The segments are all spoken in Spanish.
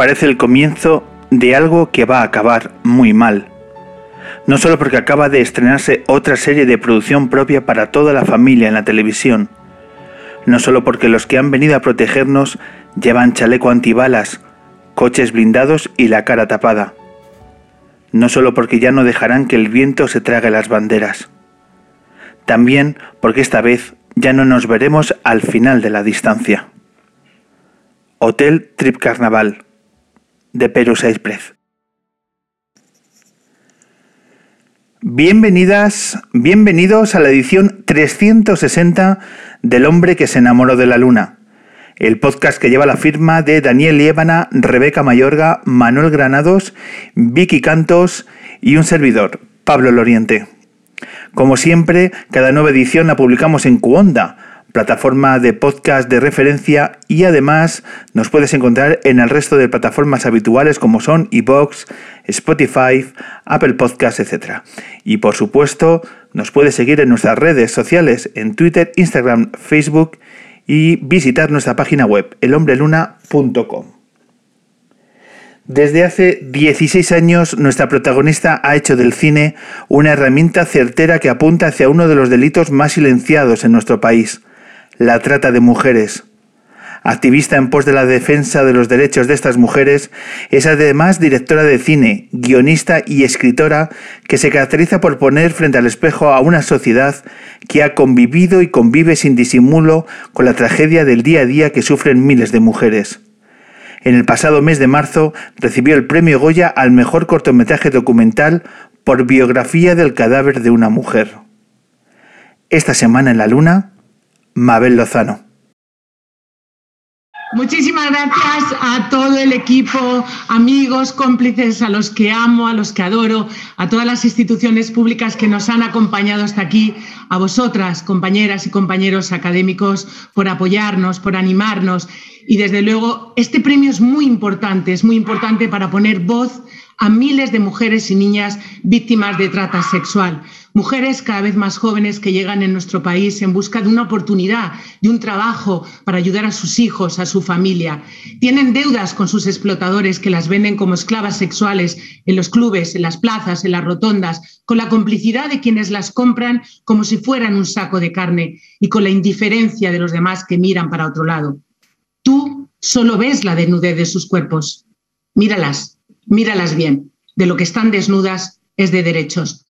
Parece el comienzo de algo que va a acabar muy mal. No solo porque acaba de estrenarse otra serie de producción propia para toda la familia en la televisión, no solo porque los que han venido a protegernos llevan chaleco antibalas, coches blindados y la cara tapada. No solo porque ya no dejarán que el viento se trague las banderas. También porque esta vez ya no nos veremos al final de la distancia. Hotel Trip Carnaval de Perú Press. Bienvenidas, bienvenidos a la edición 360 del hombre que se enamoró de la luna, el podcast que lleva la firma de Daniel Liébana, Rebeca Mayorga, Manuel Granados, Vicky Cantos y un servidor, Pablo Loriente. Como siempre, cada nueva edición la publicamos en Cuonda, plataforma de podcast de referencia y además nos puedes encontrar en el resto de plataformas habituales como son iBox, Spotify, Apple Podcasts, etc. Y por supuesto, nos puedes seguir en nuestras redes sociales en Twitter, Instagram, Facebook y visitar nuestra página web elhombreluna.com. Desde hace 16 años nuestra protagonista ha hecho del cine una herramienta certera que apunta hacia uno de los delitos más silenciados en nuestro país, la trata de mujeres. Activista en pos de la defensa de los derechos de estas mujeres, es además directora de cine, guionista y escritora que se caracteriza por poner frente al espejo a una sociedad que ha convivido y convive sin disimulo con la tragedia del día a día que sufren miles de mujeres. En el pasado mes de marzo recibió el premio Goya al mejor cortometraje documental por biografía del cadáver de una mujer. Esta semana en la Luna, Mabel Lozano. Muchísimas gracias a todo el equipo, amigos, cómplices, a los que amo, a los que adoro, a todas las instituciones públicas que nos han acompañado hasta aquí, a vosotras, compañeras y compañeros académicos, por apoyarnos, por animarnos. Y desde luego, este premio es muy importante, es muy importante para poner voz a miles de mujeres y niñas víctimas de trata sexual. Mujeres cada vez más jóvenes que llegan en nuestro país en busca de una oportunidad, de un trabajo para ayudar a sus hijos, a su familia. Tienen deudas con sus explotadores que las venden como esclavas sexuales en los clubes, en las plazas, en las rotondas, con la complicidad de quienes las compran como si fueran un saco de carne y con la indiferencia de los demás que miran para otro lado. Tú solo ves la desnudez de sus cuerpos. Míralas, míralas bien. De lo que están desnudas es de derechos.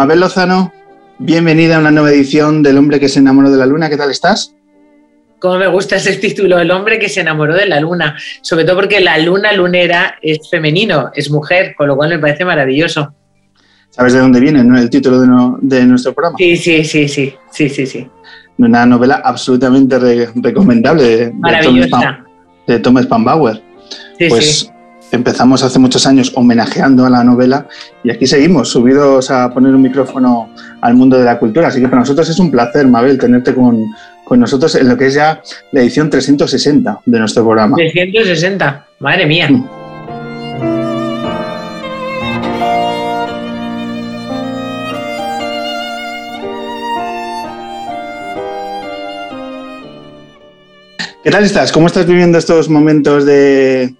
Mabel Lozano, bienvenida a una nueva edición del hombre que se enamoró de la luna. ¿Qué tal estás? Cómo me gusta ese título, El hombre que se enamoró de la luna, sobre todo porque la luna lunera es femenino, es mujer, con lo cual me parece maravilloso. ¿Sabes de dónde viene el título de, nuestro programa? Sí, sí, sí, sí, sí, sí, sí. Una novela absolutamente recomendable Maravillosa. de Thomas Pambauer. Sí, pues empezamos hace muchos años homenajeando a la novela y aquí seguimos, subidos a poner un micrófono al mundo de la cultura. Así que para nosotros es un placer, Mabel, tenerte con, con nosotros en lo que es ya la edición 360 de nuestro programa. 360, madre mía. Mm. ¿Qué tal estás? ¿Cómo estás viviendo estos momentos de,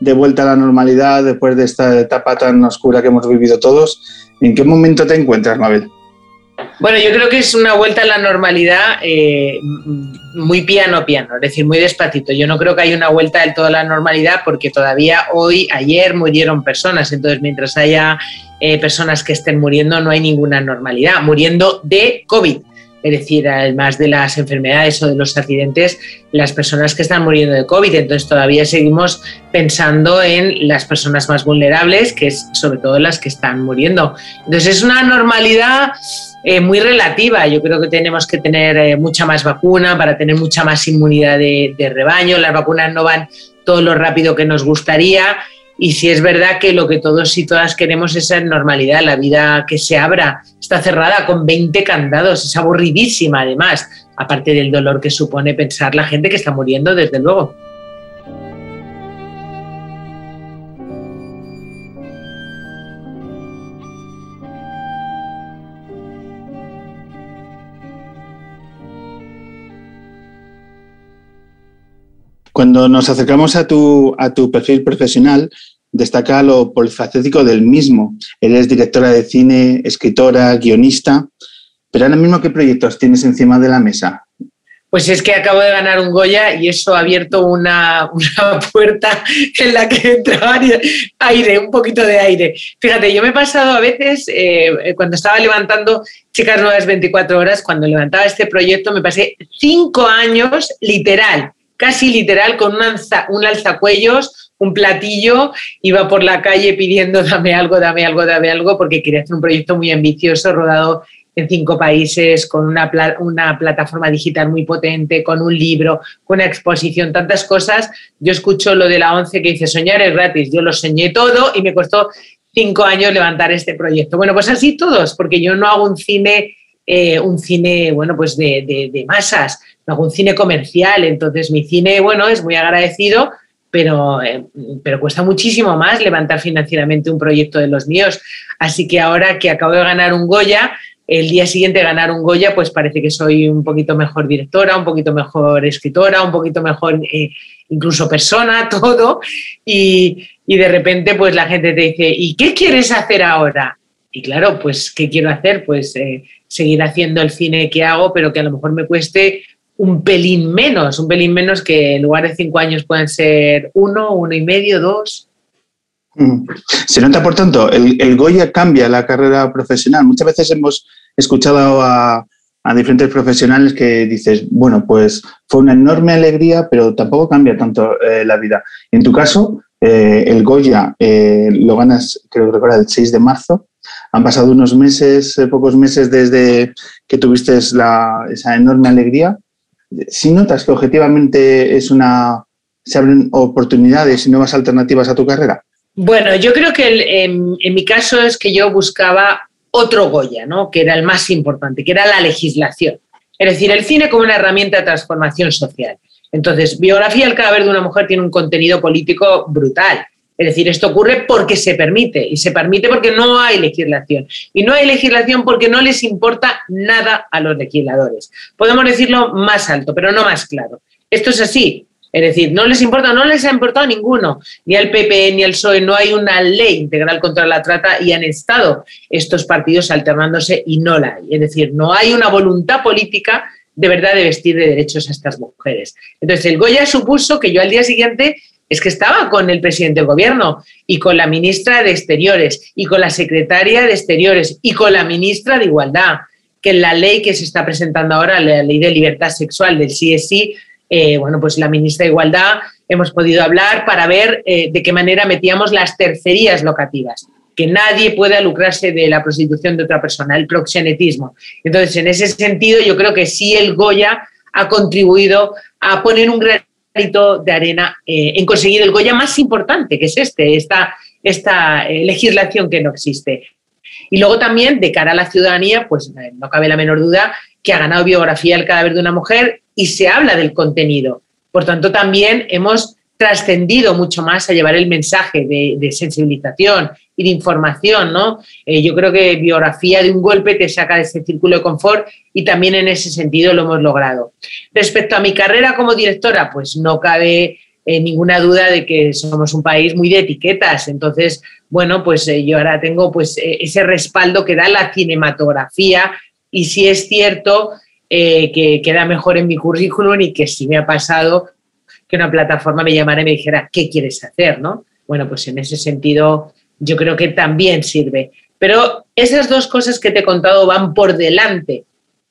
de vuelta a la normalidad después de esta etapa tan oscura que hemos vivido todos? ¿En qué momento te encuentras, Mabel? Bueno, yo creo que es una vuelta a la normalidad eh, muy piano piano, es decir, muy despacito. Yo no creo que haya una vuelta del todo a la normalidad porque todavía hoy, ayer murieron personas, entonces mientras haya eh, personas que estén muriendo no hay ninguna normalidad, muriendo de COVID. Es decir, además de las enfermedades o de los accidentes, las personas que están muriendo de COVID. Entonces todavía seguimos pensando en las personas más vulnerables, que es sobre todo las que están muriendo. Entonces es una normalidad eh, muy relativa. Yo creo que tenemos que tener eh, mucha más vacuna para tener mucha más inmunidad de, de, rebaño. Las vacunas no van todo lo rápido que nos gustaría. Y si es verdad que lo que todos y todas queremos es esa normalidad, la vida que se abra. Está cerrada con 20 candados, es aburridísima además, aparte del dolor que supone pensar la gente que está muriendo, desde luego. Cuando nos acercamos a tu, a tu perfil profesional, destaca lo polifacético del mismo. Eres directora de cine, escritora, guionista, pero ahora mismo, ¿qué proyectos tienes encima de la mesa? Pues es que acabo de ganar un Goya y eso ha abierto una, puerta en la que entra aire, un poquito de aire. Fíjate, yo me he pasado a veces, eh, cuando estaba levantando Chicas Nuevas 24 Horas, cuando levantaba este proyecto, me pasé cinco años literal casi literal, con un, un alzacuellos, un platillo, iba por la calle pidiendo dame algo, dame algo, dame algo, porque quería hacer un proyecto muy ambicioso, rodado en cinco países, con una, una, plataforma digital muy potente, con un libro, con una exposición, tantas cosas. Yo escucho lo de la ONCE que dice, soñar es gratis. Yo lo soñé todo y me costó cinco años levantar este proyecto. Bueno, pues así todos, porque yo no hago un cine, eh, un cine, bueno, pues de, de masas un cine comercial, entonces mi cine, bueno, es muy agradecido, pero, eh, pero cuesta muchísimo más levantar financieramente un proyecto de los míos. Así que ahora que acabo de ganar un Goya, el día siguiente ganar un Goya, pues parece que soy un poquito mejor directora, un poquito mejor escritora, un poquito mejor eh, incluso persona, todo. Y, y, de repente, pues la gente te dice, ¿y qué quieres hacer ahora? Y claro, pues, ¿qué quiero hacer? Pues eh, seguir haciendo el cine que hago, pero que a lo mejor me cueste un pelín menos, un pelín menos que en lugar de cinco años pueden ser uno, uno y medio, dos. Mm. Se nota, por tanto, el, Goya cambia la carrera profesional. Muchas veces hemos escuchado a, diferentes profesionales que dices, bueno, pues fue una enorme alegría, pero tampoco cambia tanto eh, la vida. En tu caso, eh, el Goya eh, lo ganas, creo que recuerda, el 6 de marzo. Han pasado unos meses, pocos meses desde que tuviste esa enorme alegría si notas que objetivamente es una, se abren oportunidades y nuevas alternativas a tu carrera? Bueno, yo creo que en, mi caso es que yo buscaba otro Goya, ¿no? que era el más importante, que era la legislación. Es decir, el cine como una herramienta de transformación social. Entonces, biografía del cadáver de una mujer tiene un contenido político brutal. Es decir, esto ocurre porque se permite y se permite porque no hay legislación. Y no hay legislación porque no les importa nada a los legisladores. Podemos decirlo más alto, pero no más claro. Esto es así. Es decir, no les importa, no les ha importado a ninguno, ni al PP ni al PSOE, no hay una ley integral contra la trata y han estado estos partidos alternándose y no la hay. Es decir, no hay una voluntad política de verdad de vestir de derechos a estas mujeres. Entonces, el Goya supuso que yo al día siguiente es que estaba con el presidente del gobierno y con la ministra de Exteriores y con la secretaria de Exteriores y con la ministra de Igualdad, que en la ley que se está presentando ahora, la ley de libertad sexual del CSI, eh, bueno, pues la ministra de Igualdad hemos podido hablar para ver eh, de qué manera metíamos las tercerías locativas. que nadie pueda lucrarse de la prostitución de otra persona, el proxenetismo. Entonces, en ese sentido, yo creo que sí el Goya ha contribuido a poner un granito de arena eh, en conseguir el Goya más importante, que es este, esta, esta eh, legislación que no existe. Y luego también, de cara a la ciudadanía, pues eh, no cabe la menor duda que ha ganado biografía el cadáver de una mujer y se habla del contenido. Por tanto, también hemos trascendido mucho más a llevar el mensaje de, sensibilización y de información, ¿no? Eh, yo creo que biografía de un golpe te saca de ese círculo de confort y también en ese sentido lo hemos logrado. Respecto a mi carrera como directora, pues no cabe eh, ninguna duda de que somos un país muy de etiquetas, entonces, bueno, pues eh, yo ahora tengo pues ese respaldo que da la cinematografía y si es cierto que queda mejor en mi currículum y que sí me ha pasado que una plataforma me llamara y me dijera, ¿qué quieres hacer? ¿no? Bueno, pues en ese sentido yo creo que también sirve. Pero esas dos cosas que te he contado van por delante,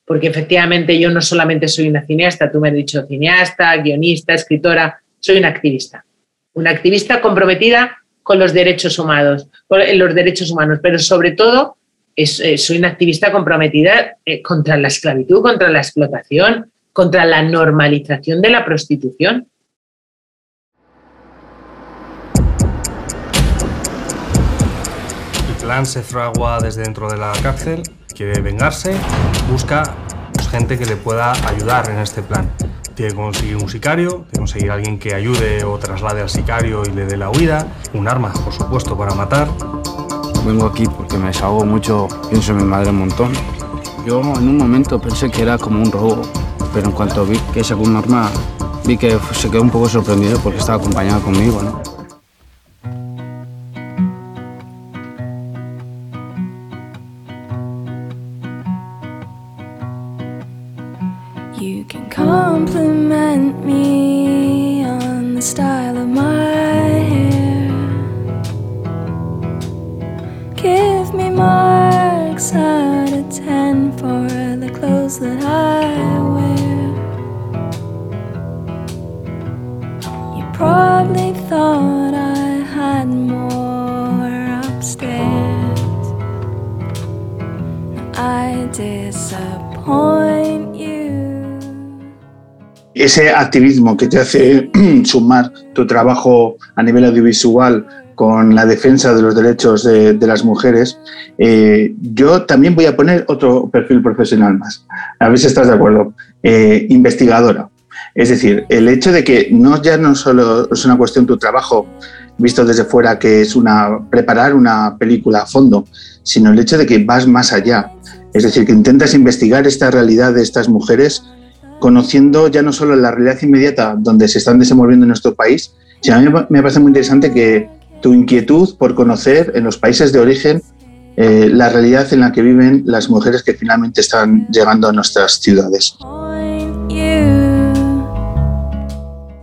porque efectivamente yo no solamente soy una cineasta, tú me has dicho cineasta, guionista, escritora, soy una activista. Una activista comprometida con los derechos humanos, con los derechos humanos, pero sobre todo eh, soy una activista comprometida eh, contra la esclavitud, contra la explotación, contra la normalización de la prostitución. Plan se fragua desde dentro de la cárcel, quiere vengarse, busca pues, gente que le pueda ayudar en este plan. Tiene que conseguir un sicario, tiene que conseguir alguien que ayude o traslade al sicario y le dé la huida, un arma, por supuesto, para matar. Vengo aquí porque me desahogo mucho, pienso en mi madre un montón. Yo en un momento pensé que era como un robo, pero en cuanto vi que sacó un arma, vi que se quedó un poco sorprendido porque estaba acompañado conmigo, ¿no? compliment me on the style of my hair. Give me marks out of ten for the clothes that I. ese activismo que te hace sumar tu trabajo a nivel audiovisual con la defensa de los derechos de, las mujeres, eh, yo también voy a poner otro perfil profesional más. A ver si estás de acuerdo. Eh, investigadora. Es decir, el hecho de que no ya no solo es una cuestión tu trabajo visto desde fuera, que es una preparar una película a fondo, sino el hecho de que vas más allá. Es decir, que intentas investigar esta realidad de estas mujeres conociendo ya no solo la realidad inmediata donde se están desenvolviendo en nuestro país, sino a mí me parece muy interesante que tu inquietud por conocer en los países de origen eh, la realidad en la que viven las mujeres que finalmente están llegando a nuestras ciudades.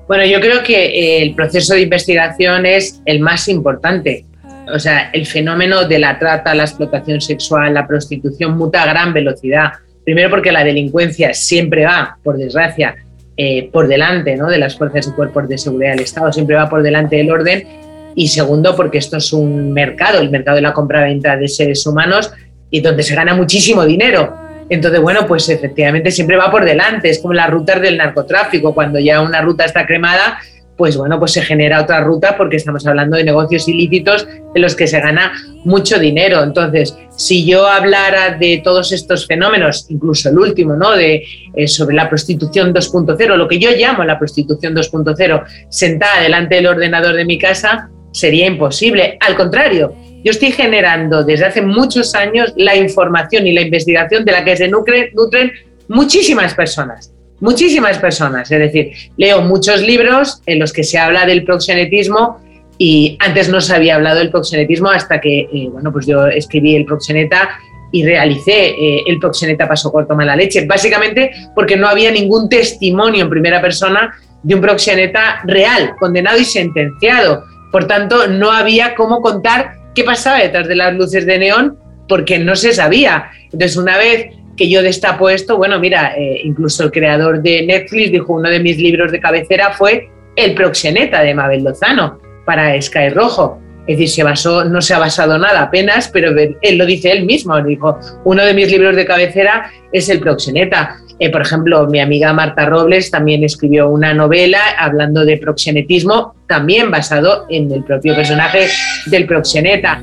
Bueno, yo creo que eh, el proceso de investigación es el más importante. O sea, el fenómeno de la trata, la explotación sexual, la prostitución muta a gran velocidad. Primero porque la delincuencia siempre va, por desgracia, eh, por delante ¿no? de las fuerzas y cuerpos de seguridad del Estado, siempre va por delante del orden. Y segundo, porque esto es un mercado, el mercado de la compra-venta de seres humanos, y donde se gana muchísimo dinero. Entonces, bueno, pues efectivamente siempre va por delante, es como las rutas del narcotráfico, cuando ya una ruta está cremada, pues bueno, pues se genera otra ruta porque estamos hablando de negocios ilícitos en los que se gana mucho dinero. Entonces, si yo hablara de todos estos fenómenos, incluso el último, ¿no? De, eh, sobre la prostitución 2.0, lo que yo llamo la prostitución 2.0, sentada delante del ordenador de mi casa, sería imposible. Al contrario, yo estoy generando desde hace muchos años la información y la investigación de la que se nutren muchísimas personas muchísimas personas. Es decir, leo muchos libros en los que se habla del proxenetismo y antes no se había hablado del proxenetismo hasta que, eh, bueno, pues yo escribí El proxeneta y realicé eh, El proxeneta paso corto mala leche, básicamente porque no había ningún testimonio en primera persona de un proxeneta real, condenado y sentenciado. Por tanto, no había cómo contar qué pasaba detrás de las luces de neón porque no se sabía. Entonces, una vez que yo destapo esto, bueno, mira, eh, incluso el creador de Netflix dijo, uno de mis libros de cabecera fue El proxeneta de Mabel Lozano para Sky Rojo. Es decir, se basó, no se ha basado nada apenas, pero él lo dice él mismo. Dijo, uno de mis libros de cabecera es El proxeneta. Eh, por ejemplo, mi amiga Marta Robles también escribió una novela hablando de proxenetismo, también basado en el propio personaje del proxeneta.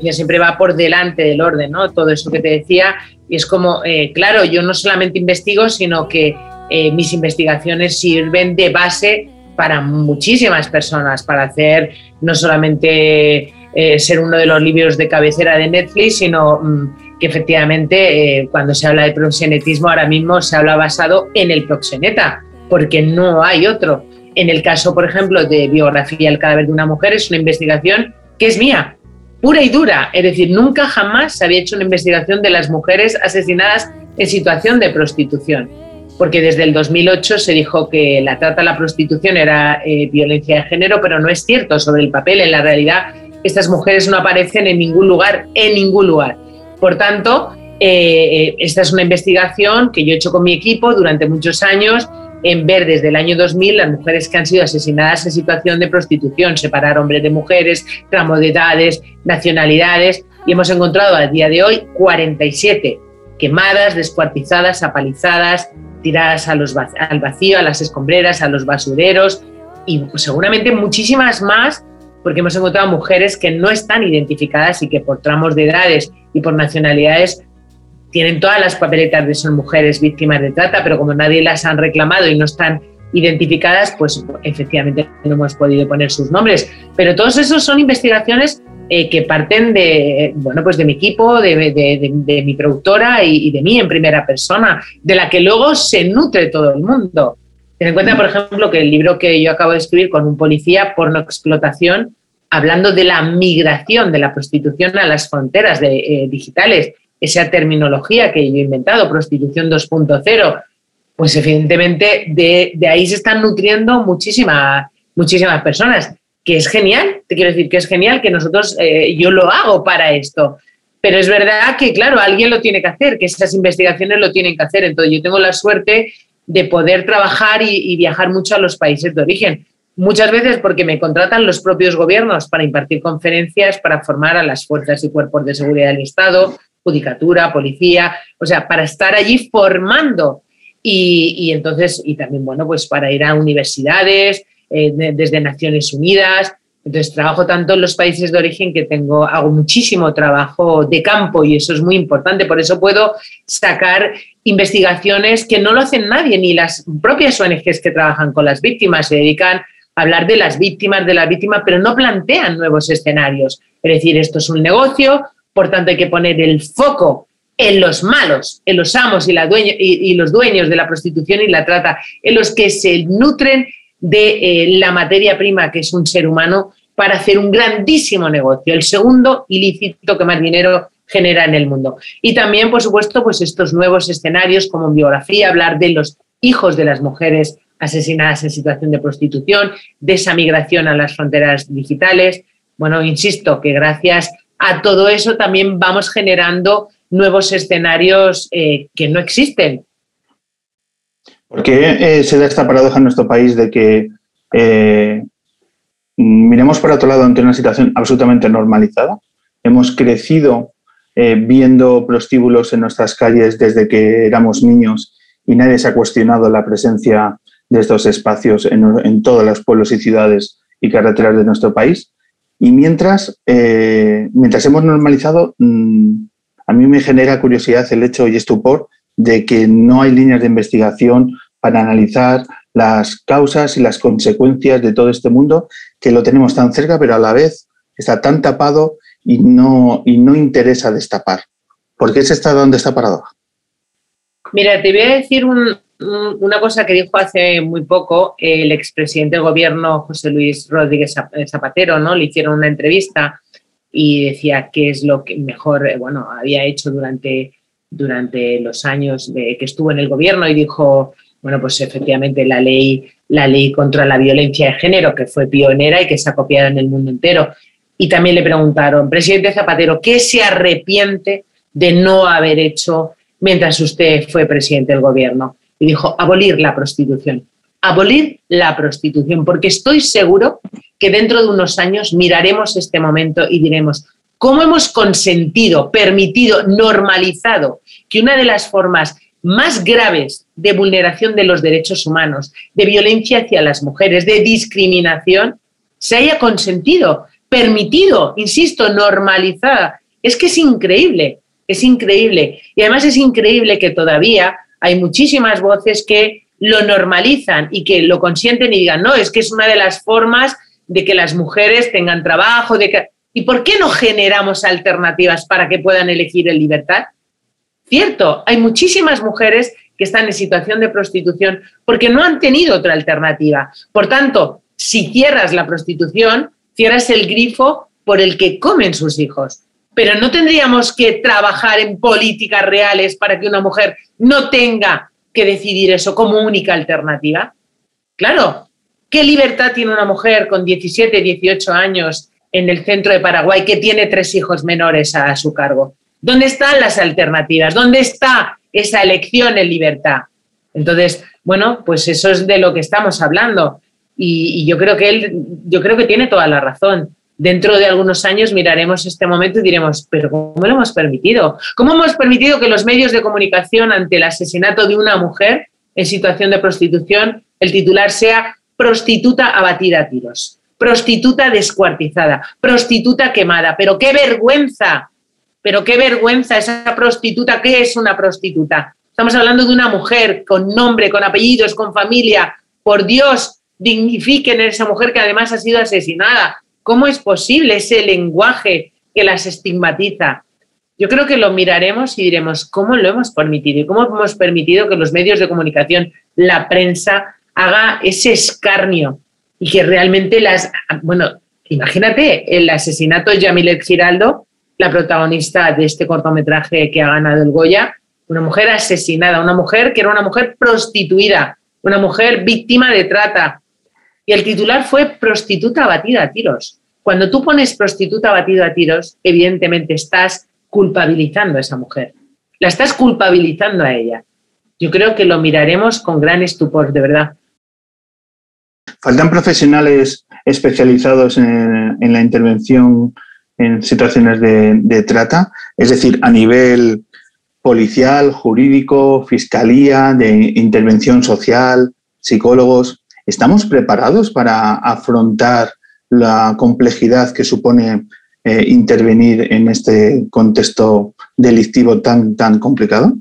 Ella siempre va por delante del orden, ¿no? Todo eso que te decía. Y es como, eh, claro, yo no solamente investigo, sino que eh, mis investigaciones sirven de base para muchísimas personas, para hacer no solamente eh, ser uno de los libros de cabecera de Netflix, sino mm, que efectivamente cuando se habla de proxenetismo ahora mismo se habla basado en el proxeneta, porque no hay otro. En el caso, por ejemplo, de biografía del cadáver de una mujer, es una investigación que es mía, pura y dura. Es decir, nunca jamás se había hecho una investigación de las mujeres asesinadas en situación de prostitución. Porque desde el 2008 se dijo que la trata a la prostitución era eh, violencia de género, pero no es cierto sobre el papel. En la realidad, estas mujeres no aparecen en ningún lugar, en ningún lugar. Por tanto, eh, eh, esta es una investigación que yo he hecho con mi equipo durante muchos años en ver desde el año 2000 las mujeres que han sido asesinadas en situación de prostitución, separar hombres de mujeres, tramos de edades, nacionalidades, y hemos encontrado a día de hoy 47 quemadas, descuartizadas, apalizadas, tiradas a los, al vacío, a las escombreras, a los basureros, y seguramente muchísimas más, porque hemos encontrado mujeres que no están identificadas y que por tramos de edades y por nacionalidades tienen todas las papeletas de son mujeres víctimas de trata, pero como nadie las han reclamado y no están identificadas, pues efectivamente no hemos podido poner sus nombres. Pero todos esos son investigaciones eh, que parten de, bueno, pues de mi equipo, de, mi productora y, de mí en primera persona, de la que luego se nutre todo el mundo. Ten en cuenta, por ejemplo, que el libro que yo acabo de escribir con un policía, porno explotación, hablando de la migración de la prostitución a las fronteras de, eh, digitales esa terminología que yo he inventado, prostitución 2.0, pues evidentemente de, ahí se están nutriendo muchísimas, personas, que es genial, te quiero decir que es genial que nosotros, eh, yo lo hago para esto, pero es verdad que, claro, alguien lo tiene que hacer, que esas investigaciones lo tienen que hacer, entonces yo tengo la suerte de poder trabajar y viajar mucho a los países de origen. Muchas veces porque me contratan los propios gobiernos para impartir conferencias, para formar a las fuerzas y cuerpos de seguridad del Estado, judicatura, policía, o sea, para estar allí formando. Y, entonces, y también, bueno, pues para ir a universidades, eh, desde Naciones Unidas. Entonces, trabajo tanto en los países de origen que tengo, hago muchísimo trabajo de campo y eso es muy importante. Por eso puedo sacar investigaciones que no lo hacen nadie, ni las propias ONGs que trabajan con las víctimas. Se dedican a hablar de las víctimas, de las víctimas, pero no plantean nuevos escenarios. Es decir, esto es un negocio, por tanto, hay que poner el foco en los malos, en los amos y, los dueños de la prostitución y la trata, en los que se nutren de eh, la materia prima que es un ser humano para hacer un grandísimo negocio, el segundo ilícito que más dinero genera en el mundo. Y también, por supuesto, pues estos nuevos escenarios como en biografía, hablar de los hijos de las mujeres asesinadas en situación de prostitución, de esa migración a las fronteras digitales. Bueno, insisto que gracias a todo eso también vamos generando nuevos escenarios eh, que no existen. ¿Por qué eh, se da esta paradoja en nuestro país de que eh, miremos por otro lado ante una situación absolutamente normalizada? Hemos crecido viendo prostíbulos en nuestras calles desde que éramos niños y nadie se ha cuestionado la presencia de estos espacios en, en todos los pueblos y ciudades y carreteras de nuestro país. Y mientras, eh, mientras hemos normalizado, mm, a mí me genera curiosidad el hecho y estupor de que no hay líneas de investigación para analizar las causas y las consecuencias de todo este mundo, que lo tenemos tan cerca, pero a la vez está tan tapado y no, y no interesa destapar. ¿Por qué se está dando esta paradoja? Mira, te voy a decir un, una cosa que dijo hace muy poco el expresidente del gobierno José Luis Rodríguez Zapatero, ¿no? Le hicieron una entrevista y decía qué es lo que mejor, eh, bueno, había hecho durante, durante los años de, que estuvo en el gobierno y dijo, bueno, pues efectivamente la ley, la ley contra la violencia de género, que fue pionera y que se ha copiado en el mundo entero. Y también le preguntaron, presidente Zapatero, ¿qué se arrepiente de no haber hecho mientras usted fue presidente del gobierno y dijo abolir la prostitución. Abolir la prostitución, porque estoy seguro que dentro de unos años miraremos este momento y diremos, ¿cómo hemos consentido, permitido, normalizado que una de las formas más graves de vulneración de los derechos humanos, de violencia hacia las mujeres, de discriminación, se haya consentido, permitido, insisto, normalizada? Es que es increíble, es increíble. Y además es increíble que todavía hay muchísimas voces que lo normalizan y que lo consienten y digan, no, es que es una de las formas de que las mujeres tengan trabajo, de que... ¿Y por qué no generamos alternativas para que puedan elegir en libertad? Cierto, hay muchísimas mujeres que están en situación de prostitución porque no han tenido otra alternativa. Por tanto, si cierras la prostitución, cierras el grifo por el que comen sus hijos. Pero no tendríamos que trabajar en políticas reales para que una mujer no tenga que decidir eso como única alternativa. Claro, ¿qué libertad tiene una mujer con 17, 18 años en el centro de Paraguay que tiene tres hijos menores a su cargo? ¿Dónde están las alternativas? ¿Dónde está esa elección en libertad? Entonces, bueno, pues eso es de lo que estamos hablando. Y, yo creo que él, yo creo que tiene toda la razón. Dentro de algunos años miraremos este momento y diremos, pero ¿cómo lo hemos permitido? ¿Cómo hemos permitido que los medios de comunicación ante el asesinato de una mujer en situación de prostitución, el titular sea prostituta abatida a tiros, prostituta descuartizada, prostituta quemada? Pero qué vergüenza, pero qué vergüenza esa prostituta, ¿qué es una prostituta? Estamos hablando de una mujer con nombre, con apellidos, con familia. Por Dios, dignifiquen a esa mujer que además ha sido asesinada. ¿Cómo es posible ese lenguaje que las estigmatiza? Yo creo que lo miraremos y diremos cómo lo hemos permitido y cómo hemos permitido que los medios de comunicación, la prensa, haga ese escarnio y que realmente las... Bueno, imagínate el asesinato de Yamilet Giraldo la protagonista de este cortometraje que ha ganado el Goya, una mujer asesinada, una mujer que era una mujer prostituida, una mujer víctima de trata. Y el titular fue prostituta abatida a tiros. Cuando tú pones prostituta abatida a tiros, evidentemente estás culpabilizando a esa mujer. La estás culpabilizando a ella. Yo creo que lo miraremos con gran estupor, de verdad. Faltan profesionales especializados en la intervención en situaciones de, trata, es decir, a nivel policial, jurídico, fiscalía, de intervención social, psicólogos. ¿Estamos preparados para afrontar la complejidad que supone eh, intervenir en este contexto delictivo tan, tan complicado?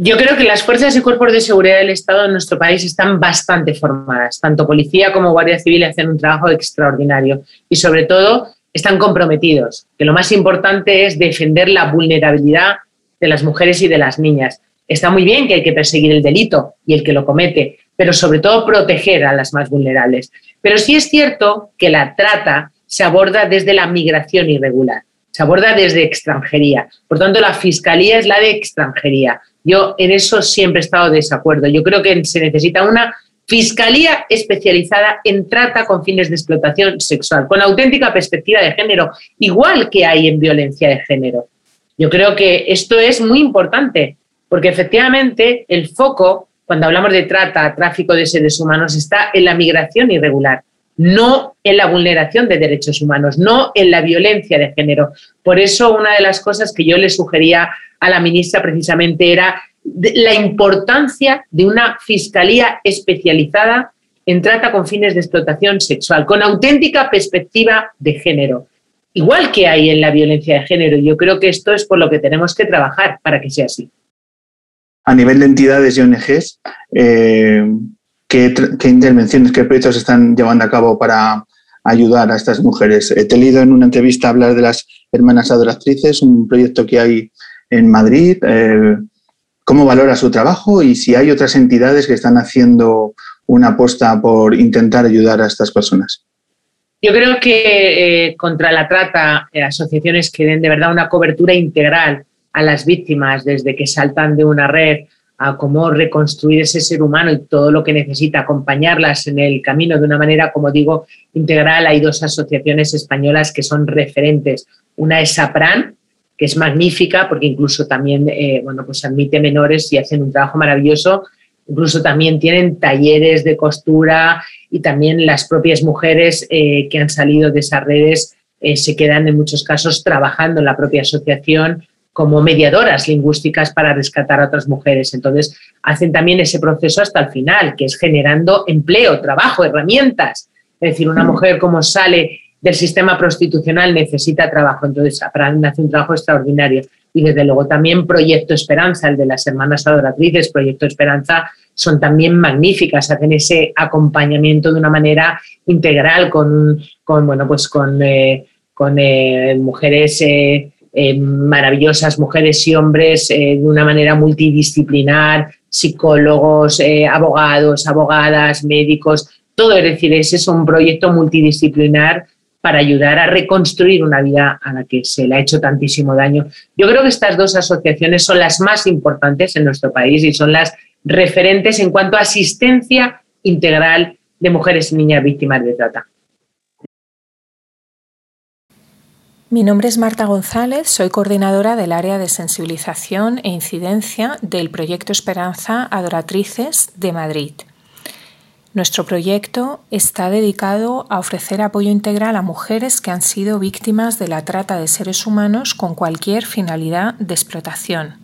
Yo creo que las fuerzas y cuerpos de seguridad del Estado en nuestro país están bastante formadas. Tanto policía como guardia civil hacen un trabajo extraordinario. Y sobre todo, están comprometidos, que lo más importante es defender la vulnerabilidad de las mujeres y de las niñas. Está muy bien que hay que perseguir el delito y el que lo comete, pero sobre todo proteger a las más vulnerables. Pero sí es cierto que la trata se aborda desde la migración irregular, se aborda desde extranjería. Por tanto, la fiscalía es la de extranjería. Yo en eso siempre he estado de desacuerdo. Yo creo que se necesita una Fiscalía especializada en trata con fines de explotación sexual, con auténtica perspectiva de género, igual que hay en violencia de género. Yo creo que esto es muy importante, porque efectivamente el foco, cuando hablamos de trata, tráfico de seres humanos, está en la migración irregular, no en la vulneración de derechos humanos, no en la violencia de género. Por eso una de las cosas que yo le sugería a la ministra precisamente era la importancia de una fiscalía especializada en trata con fines de explotación sexual, con auténtica perspectiva de género, igual que hay en la violencia de género. Yo creo que esto es por lo que tenemos que trabajar para que sea así. A nivel de entidades y ONGs, eh, ¿qué, intervenciones, qué proyectos están llevando a cabo para ayudar a estas mujeres? He leído en una entrevista hablar de las hermanas adoratrices, un proyecto que hay en Madrid. Eh, cómo valora su trabajo y si hay otras entidades que están haciendo una apuesta por intentar ayudar a estas personas. Yo creo que eh, contra la trata, eh, asociaciones que den de verdad una cobertura integral a las víctimas, desde que saltan de una red a cómo reconstruir ese ser humano y todo lo que necesita, acompañarlas en el camino de una manera, como digo, integral. Hay dos asociaciones españolas que son referentes. Una es SAPRAN, que es magnífica porque incluso también eh, bueno, pues admite menores y hacen un trabajo maravilloso. Incluso también tienen talleres de costura y también las propias mujeres eh, que han salido de esas redes eh, se quedan en muchos casos trabajando en la propia asociación como mediadoras lingüísticas para rescatar a otras mujeres. Entonces, hacen también ese proceso hasta el final, que es generando empleo, trabajo, herramientas. Es decir, una mujer como sale del sistema prostitucional necesita trabajo, entonces hace un trabajo extraordinario. Y desde luego también Proyecto Esperanza, el de las hermanas adoratrices, Proyecto Esperanza, son también magníficas, hacen ese acompañamiento de una manera integral con, con bueno, pues con, eh, con eh, mujeres eh, maravillosas, mujeres y hombres, de una manera multidisciplinar, psicólogos, abogados, abogadas, médicos, todo, es decir, ese es un proyecto multidisciplinar para ayudar a reconstruir una vida a la que se le ha hecho tantísimo daño. Yo creo que estas dos asociaciones son las más importantes en nuestro país y son las referentes en cuanto a asistencia integral de mujeres y niñas víctimas de trata. Mi nombre es Marta González, soy coordinadora del área de sensibilización e incidencia del proyecto Esperanza Adoratrices de Madrid. Nuestro proyecto está dedicado a ofrecer apoyo integral a mujeres que han sido víctimas de la trata de seres humanos con cualquier finalidad de explotación.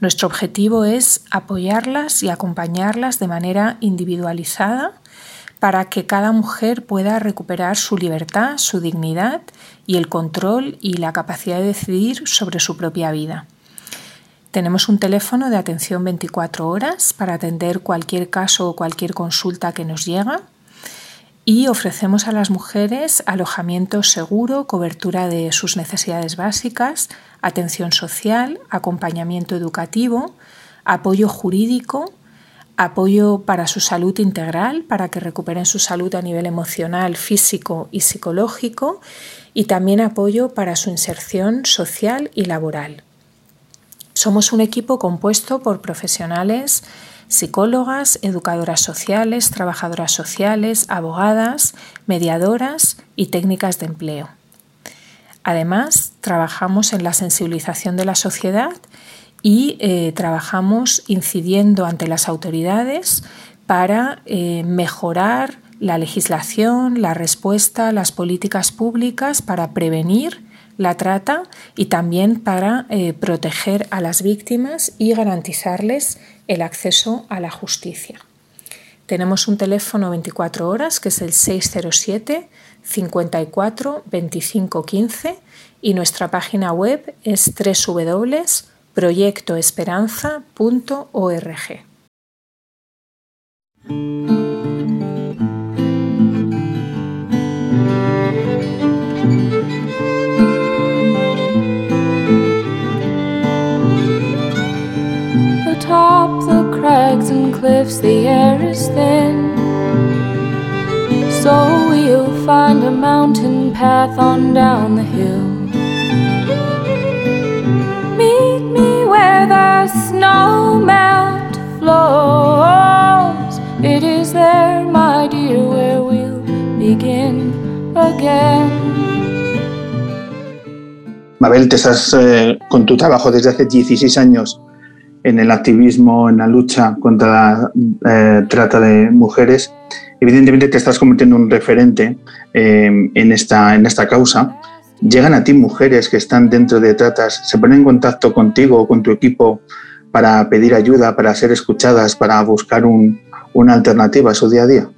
Nuestro objetivo es apoyarlas y acompañarlas de manera individualizada para que cada mujer pueda recuperar su libertad, su dignidad y el control y la capacidad de decidir sobre su propia vida. Tenemos un teléfono de atención 24 horas para atender cualquier caso o cualquier consulta que nos llega y ofrecemos a las mujeres alojamiento seguro, cobertura de sus necesidades básicas, atención social, acompañamiento educativo, apoyo jurídico, apoyo para su salud integral, para que recuperen su salud a nivel emocional, físico y psicológico, y también apoyo para su inserción social y laboral. Somos un equipo compuesto por profesionales, psicólogas, educadoras sociales, trabajadoras sociales, abogadas, mediadoras y técnicas de empleo. Además, trabajamos en la sensibilización de la sociedad y eh, trabajamos incidiendo ante las autoridades para eh, mejorar la legislación, la respuesta, las políticas públicas para prevenir la trata y también para eh, proteger a las víctimas y garantizarles el acceso a la justicia. Tenemos un teléfono 24 horas que es el 607 54 25 15 y nuestra página web es www.proyectoesperanza.org. atop the crags and cliffs, the air is thin. So we'll find a mountain path on down the hill. Where the snow melt flows. It is there, my dear, where we'll begin again. Mabel, te estás eh, con tu trabajo desde hace 16 años en el activismo, en la lucha contra la eh, trata de mujeres, evidentemente te estás convirtiendo en un referente eh, en, esta, en esta causa. Llegan a ti mujeres que están dentro de tratas, se ponen en contacto contigo o con tu equipo para pedir ayuda, para ser escuchadas, para buscar una alternativa a su día a día.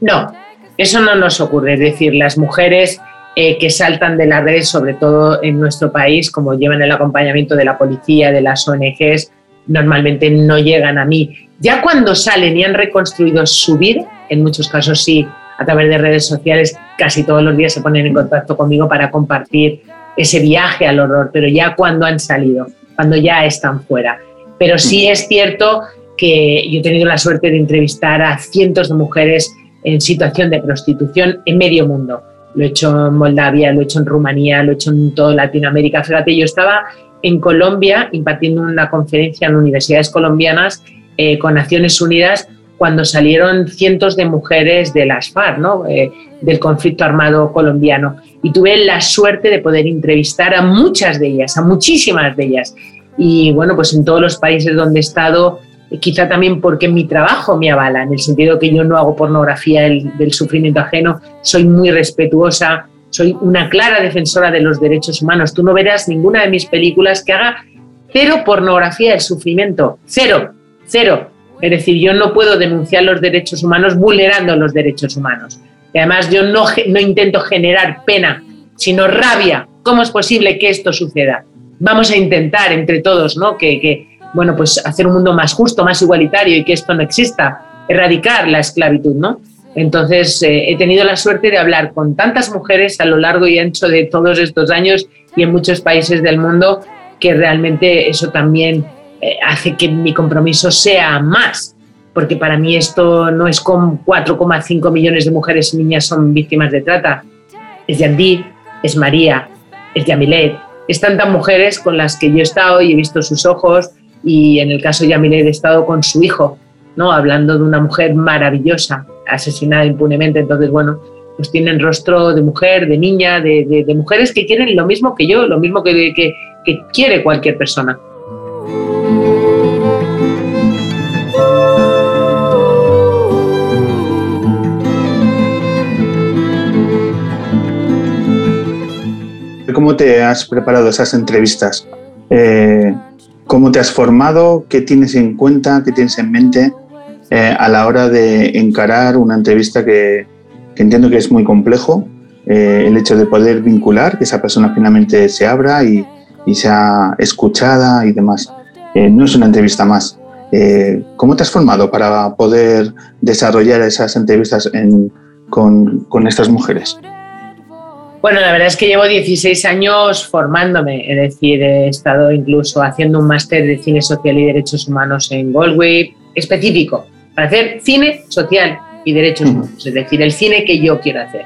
No, eso no nos ocurre. Es decir, las mujeres eh, que saltan de las redes, sobre todo en nuestro país, como llevan el acompañamiento de la policía, de las ONGs, normalmente no llegan a mí. Ya cuando salen y han reconstruido su vida, en muchos casos sí, a través de redes sociales, casi todos los días se ponen en contacto conmigo para compartir ese viaje al horror, pero ya cuando han salido, cuando ya están fuera. Pero sí es cierto que yo he tenido la suerte de entrevistar a cientos de mujeres en situación de prostitución en medio mundo. Lo he hecho en Moldavia, lo he hecho en Rumanía, lo he hecho en toda Latinoamérica. Fíjate, yo estaba en Colombia impartiendo una conferencia en universidades colombianas eh, con Naciones Unidas cuando salieron cientos de mujeres de las FARC, ¿no? Eh, del conflicto armado colombiano. Y tuve la suerte de poder entrevistar a muchas de ellas, a muchísimas de ellas. Y bueno, pues en todos los países donde he estado, quizá también porque mi trabajo me avala, en el sentido que yo no hago pornografía del, del sufrimiento ajeno, soy muy respetuosa, soy una clara defensora de los derechos humanos. Tú no verás ninguna de mis películas que haga cero pornografía del sufrimiento, cero, cero. Es decir, yo no puedo denunciar los derechos humanos vulnerando los derechos humanos. Y además yo no, no intento generar pena, sino rabia. ¿Cómo es posible que esto suceda? Vamos a intentar entre todos, ¿no? Que, bueno, pues hacer un mundo más justo, más igualitario y que esto no exista, erradicar la esclavitud, ¿no? Entonces, eh, he tenido la suerte de hablar con tantas mujeres a lo largo y ancho de todos estos años y en muchos países del mundo que realmente eso también eh, hace que mi compromiso sea más, porque para mí esto no es con 4,5 millones de mujeres y niñas son víctimas de trata, es Yandí, es María, es Yamilet, es tantas mujeres con las que yo he estado y he visto sus ojos y en el caso de Yamilet he estado con su hijo, ¿no? hablando de una mujer maravillosa, asesinada impunemente, entonces bueno, pues tienen rostro de mujer, de niña, de, mujeres que quieren lo mismo que yo, lo mismo que, que, que quiere cualquier persona. ¿Cómo te has preparado esas entrevistas? Eh, ¿Cómo te has formado? ¿Qué tienes en cuenta? ¿Qué tienes en mente eh, a la hora de encarar una entrevista que, entiendo que es muy complejo? Eh, el hecho de poder vincular, que esa persona finalmente se abra y sea escuchada y demás. Eh, no es una entrevista más. Eh, ¿Cómo te has formado para poder desarrollar esas entrevistas en, con, con, estas mujeres? Bueno, la verdad es que llevo 16 años formándome, es decir, he estado incluso haciendo un máster de cine social y derechos humanos en Galway, específico, para hacer cine social y derechos humanos, es decir, el cine que yo quiero hacer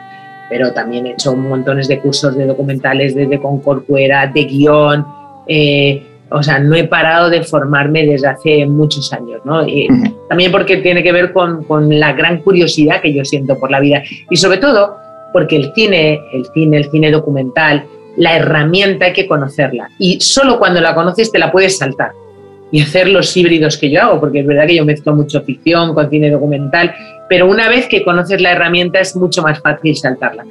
pero también he hecho montones de cursos de documentales desde Concorcuera, de guion, eh, o sea, no he parado de formarme desde hace muchos años, ¿no? Y también porque tiene que ver con, con, la gran curiosidad que yo siento por la vida y sobre todo porque el cine, el cine, el cine documental, la herramienta hay que conocerla y solo cuando la conoces te la puedes saltar y hacer los híbridos que yo hago, porque es verdad que yo mezclo mucho ficción con cine documental, pero una vez que conoces la herramienta es mucho más fácil saltarla.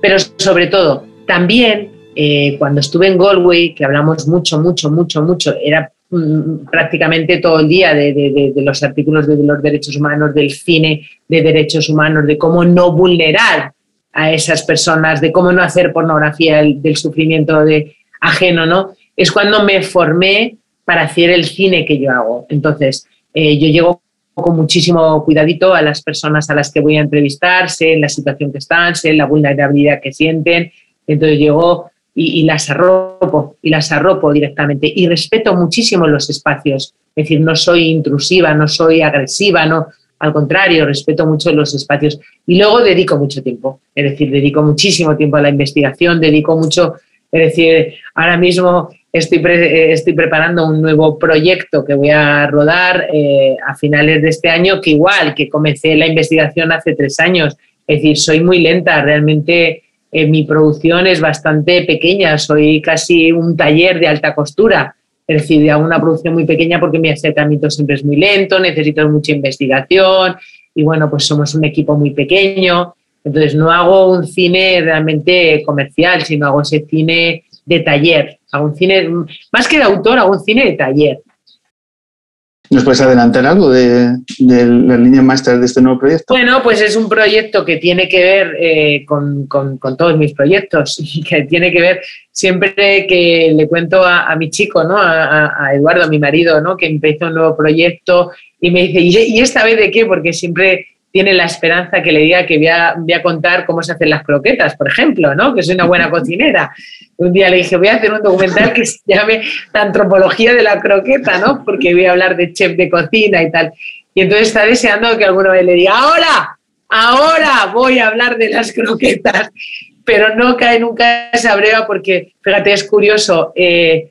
Pero sobre todo, también eh, cuando estuve en Galway, que hablamos mucho, mucho, mucho, mucho, era mm, prácticamente todo el día de, de, de, los artículos de los derechos humanos, del cine de derechos humanos, de cómo no vulnerar a esas personas, de cómo no hacer pornografía del, del sufrimiento de, ajeno, ¿no? Es cuando me formé para hacer el cine que yo hago. Entonces, eh, yo llego con muchísimo cuidadito a las personas a las que voy a entrevistar, sé la situación que están, sé la vulnerabilidad que sienten. Entonces llego y, las arropo, y las arropo directamente. Y respeto muchísimo los espacios. Es decir, no soy intrusiva, no soy agresiva, no. Al contrario, respeto mucho los espacios. Y luego dedico mucho tiempo. Es decir, dedico muchísimo tiempo a la investigación, dedico mucho. Es decir, ahora mismo estoy, pre estoy preparando un nuevo proyecto que voy a rodar eh, a finales de este año, que igual, que comencé la investigación hace tres años. Es decir, soy muy lenta, realmente eh, mi producción es bastante pequeña, soy casi un taller de alta costura. Es decir, hago una producción muy pequeña porque mi acercamiento siempre es muy lento, necesito mucha investigación y bueno, pues somos un equipo muy pequeño. Entonces no hago un cine realmente comercial, sino hago ese cine de taller, a un cine, más que de autor, a un cine de taller. ¿Nos puedes adelantar algo de, de las líneas maestras de este nuevo proyecto? Bueno, pues es un proyecto que tiene que ver eh, con, con, todos mis proyectos y que tiene que ver siempre que le cuento a, a mi chico, ¿no? A, a, Eduardo, a mi marido, ¿no? que empezó un nuevo proyecto y me dice, ¿y, esta vez de qué? Porque siempre tiene la esperanza que le diga que voy a, voy a, contar cómo se hacen las croquetas, por ejemplo, ¿no? que soy una buena cocinera. Un día le dije, voy a hacer un documental que se llame La antropología de la croqueta, ¿no? porque voy a hablar de chef de cocina y tal. Y entonces está deseando que alguno le diga, ahora, ahora voy a hablar de las croquetas, pero no cae nunca esa breva porque, fíjate, es curioso, eh,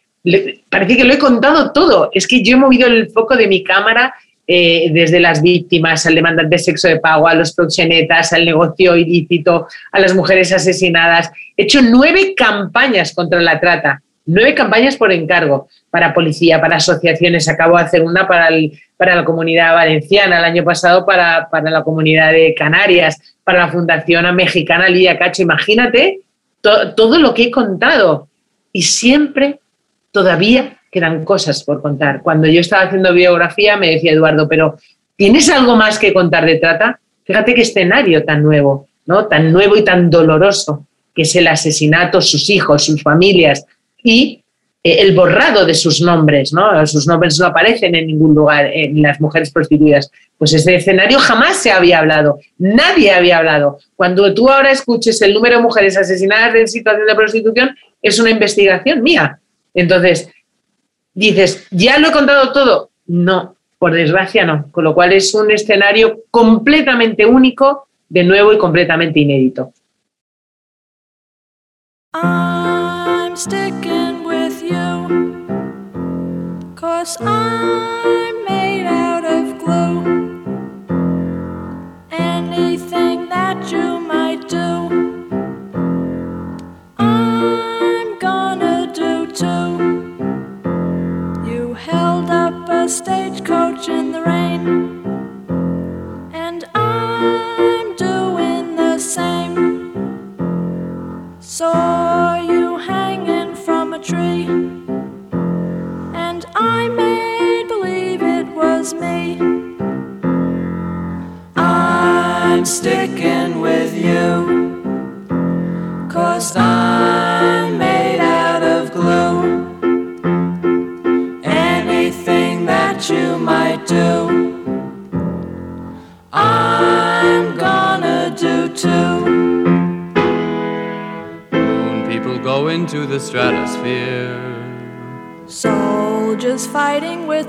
parece que lo he contado todo, es que yo he movido el foco de mi cámara eh, desde las víctimas, al demandante de sexo de pago, a los proxenetas, al negocio ilícito, a las mujeres asesinadas. He hecho nueve campañas contra la trata, nueve campañas por encargo para policía, para asociaciones. Acabo de hacer una para, para la comunidad valenciana, el año pasado para, para la comunidad de Canarias, para la Fundación Mexicana Lidia Cacho. Imagínate todo lo que he contado. Y siempre, todavía quedan cosas por contar. Cuando yo estaba haciendo biografía me decía Eduardo, pero ¿tienes algo más que contar de trata? Fíjate qué escenario tan nuevo, ¿no? Tan nuevo y tan doloroso, que es el asesinato, sus hijos, sus familias y eh, el borrado de sus nombres, ¿no? Sus nombres no aparecen en ningún lugar en las mujeres prostituidas. Pues ese escenario jamás se había hablado, nadie había hablado. Cuando tú ahora escuches el número de mujeres asesinadas en situación de prostitución, es una investigación mía. Entonces, dices, ¿ya lo he contado todo? No, por desgracia no. Con lo cual es un escenario completamente único, de nuevo y completamente inédito.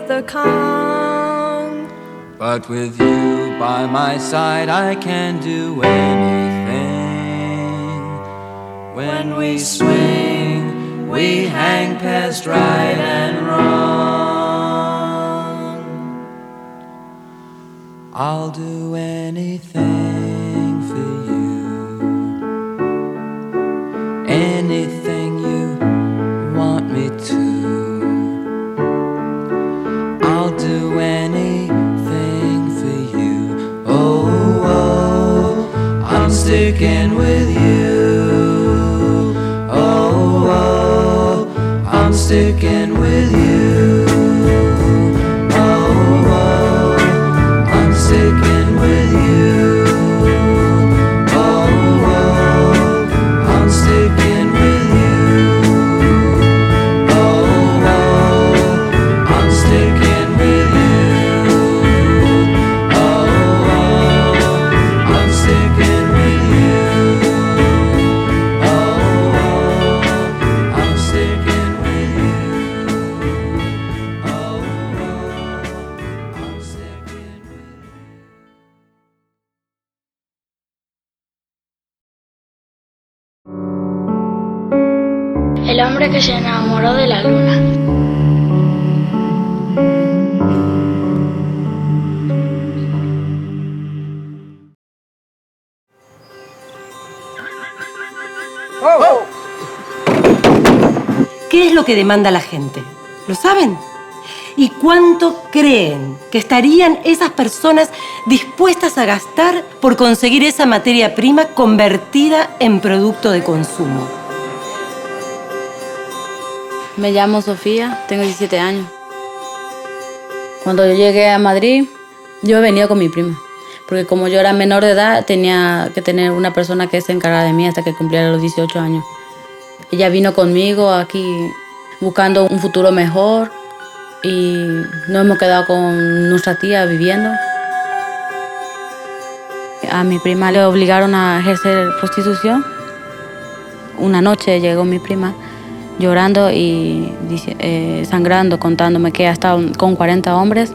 The Kong. But with you by my side, I can do anything. When we swing, we hang past right and wrong. I'll do anything se enamoró de la luna. ¿Qué es lo que demanda la gente? ¿Lo saben? ¿Y cuánto creen que estarían esas personas dispuestas a gastar por conseguir esa materia prima convertida en producto de consumo? Me llamo Sofía, tengo 17 años. Cuando yo llegué a Madrid, yo venía con mi prima, porque como yo era menor de edad, tenía que tener una persona que se encargara de mí hasta que cumpliera los 18 años. Ella vino conmigo aquí buscando un futuro mejor y nos hemos quedado con nuestra tía viviendo. A mi prima le obligaron a ejercer prostitución. Una noche llegó mi prima llorando y eh, sangrando, contándome que ha estado con 40 hombres,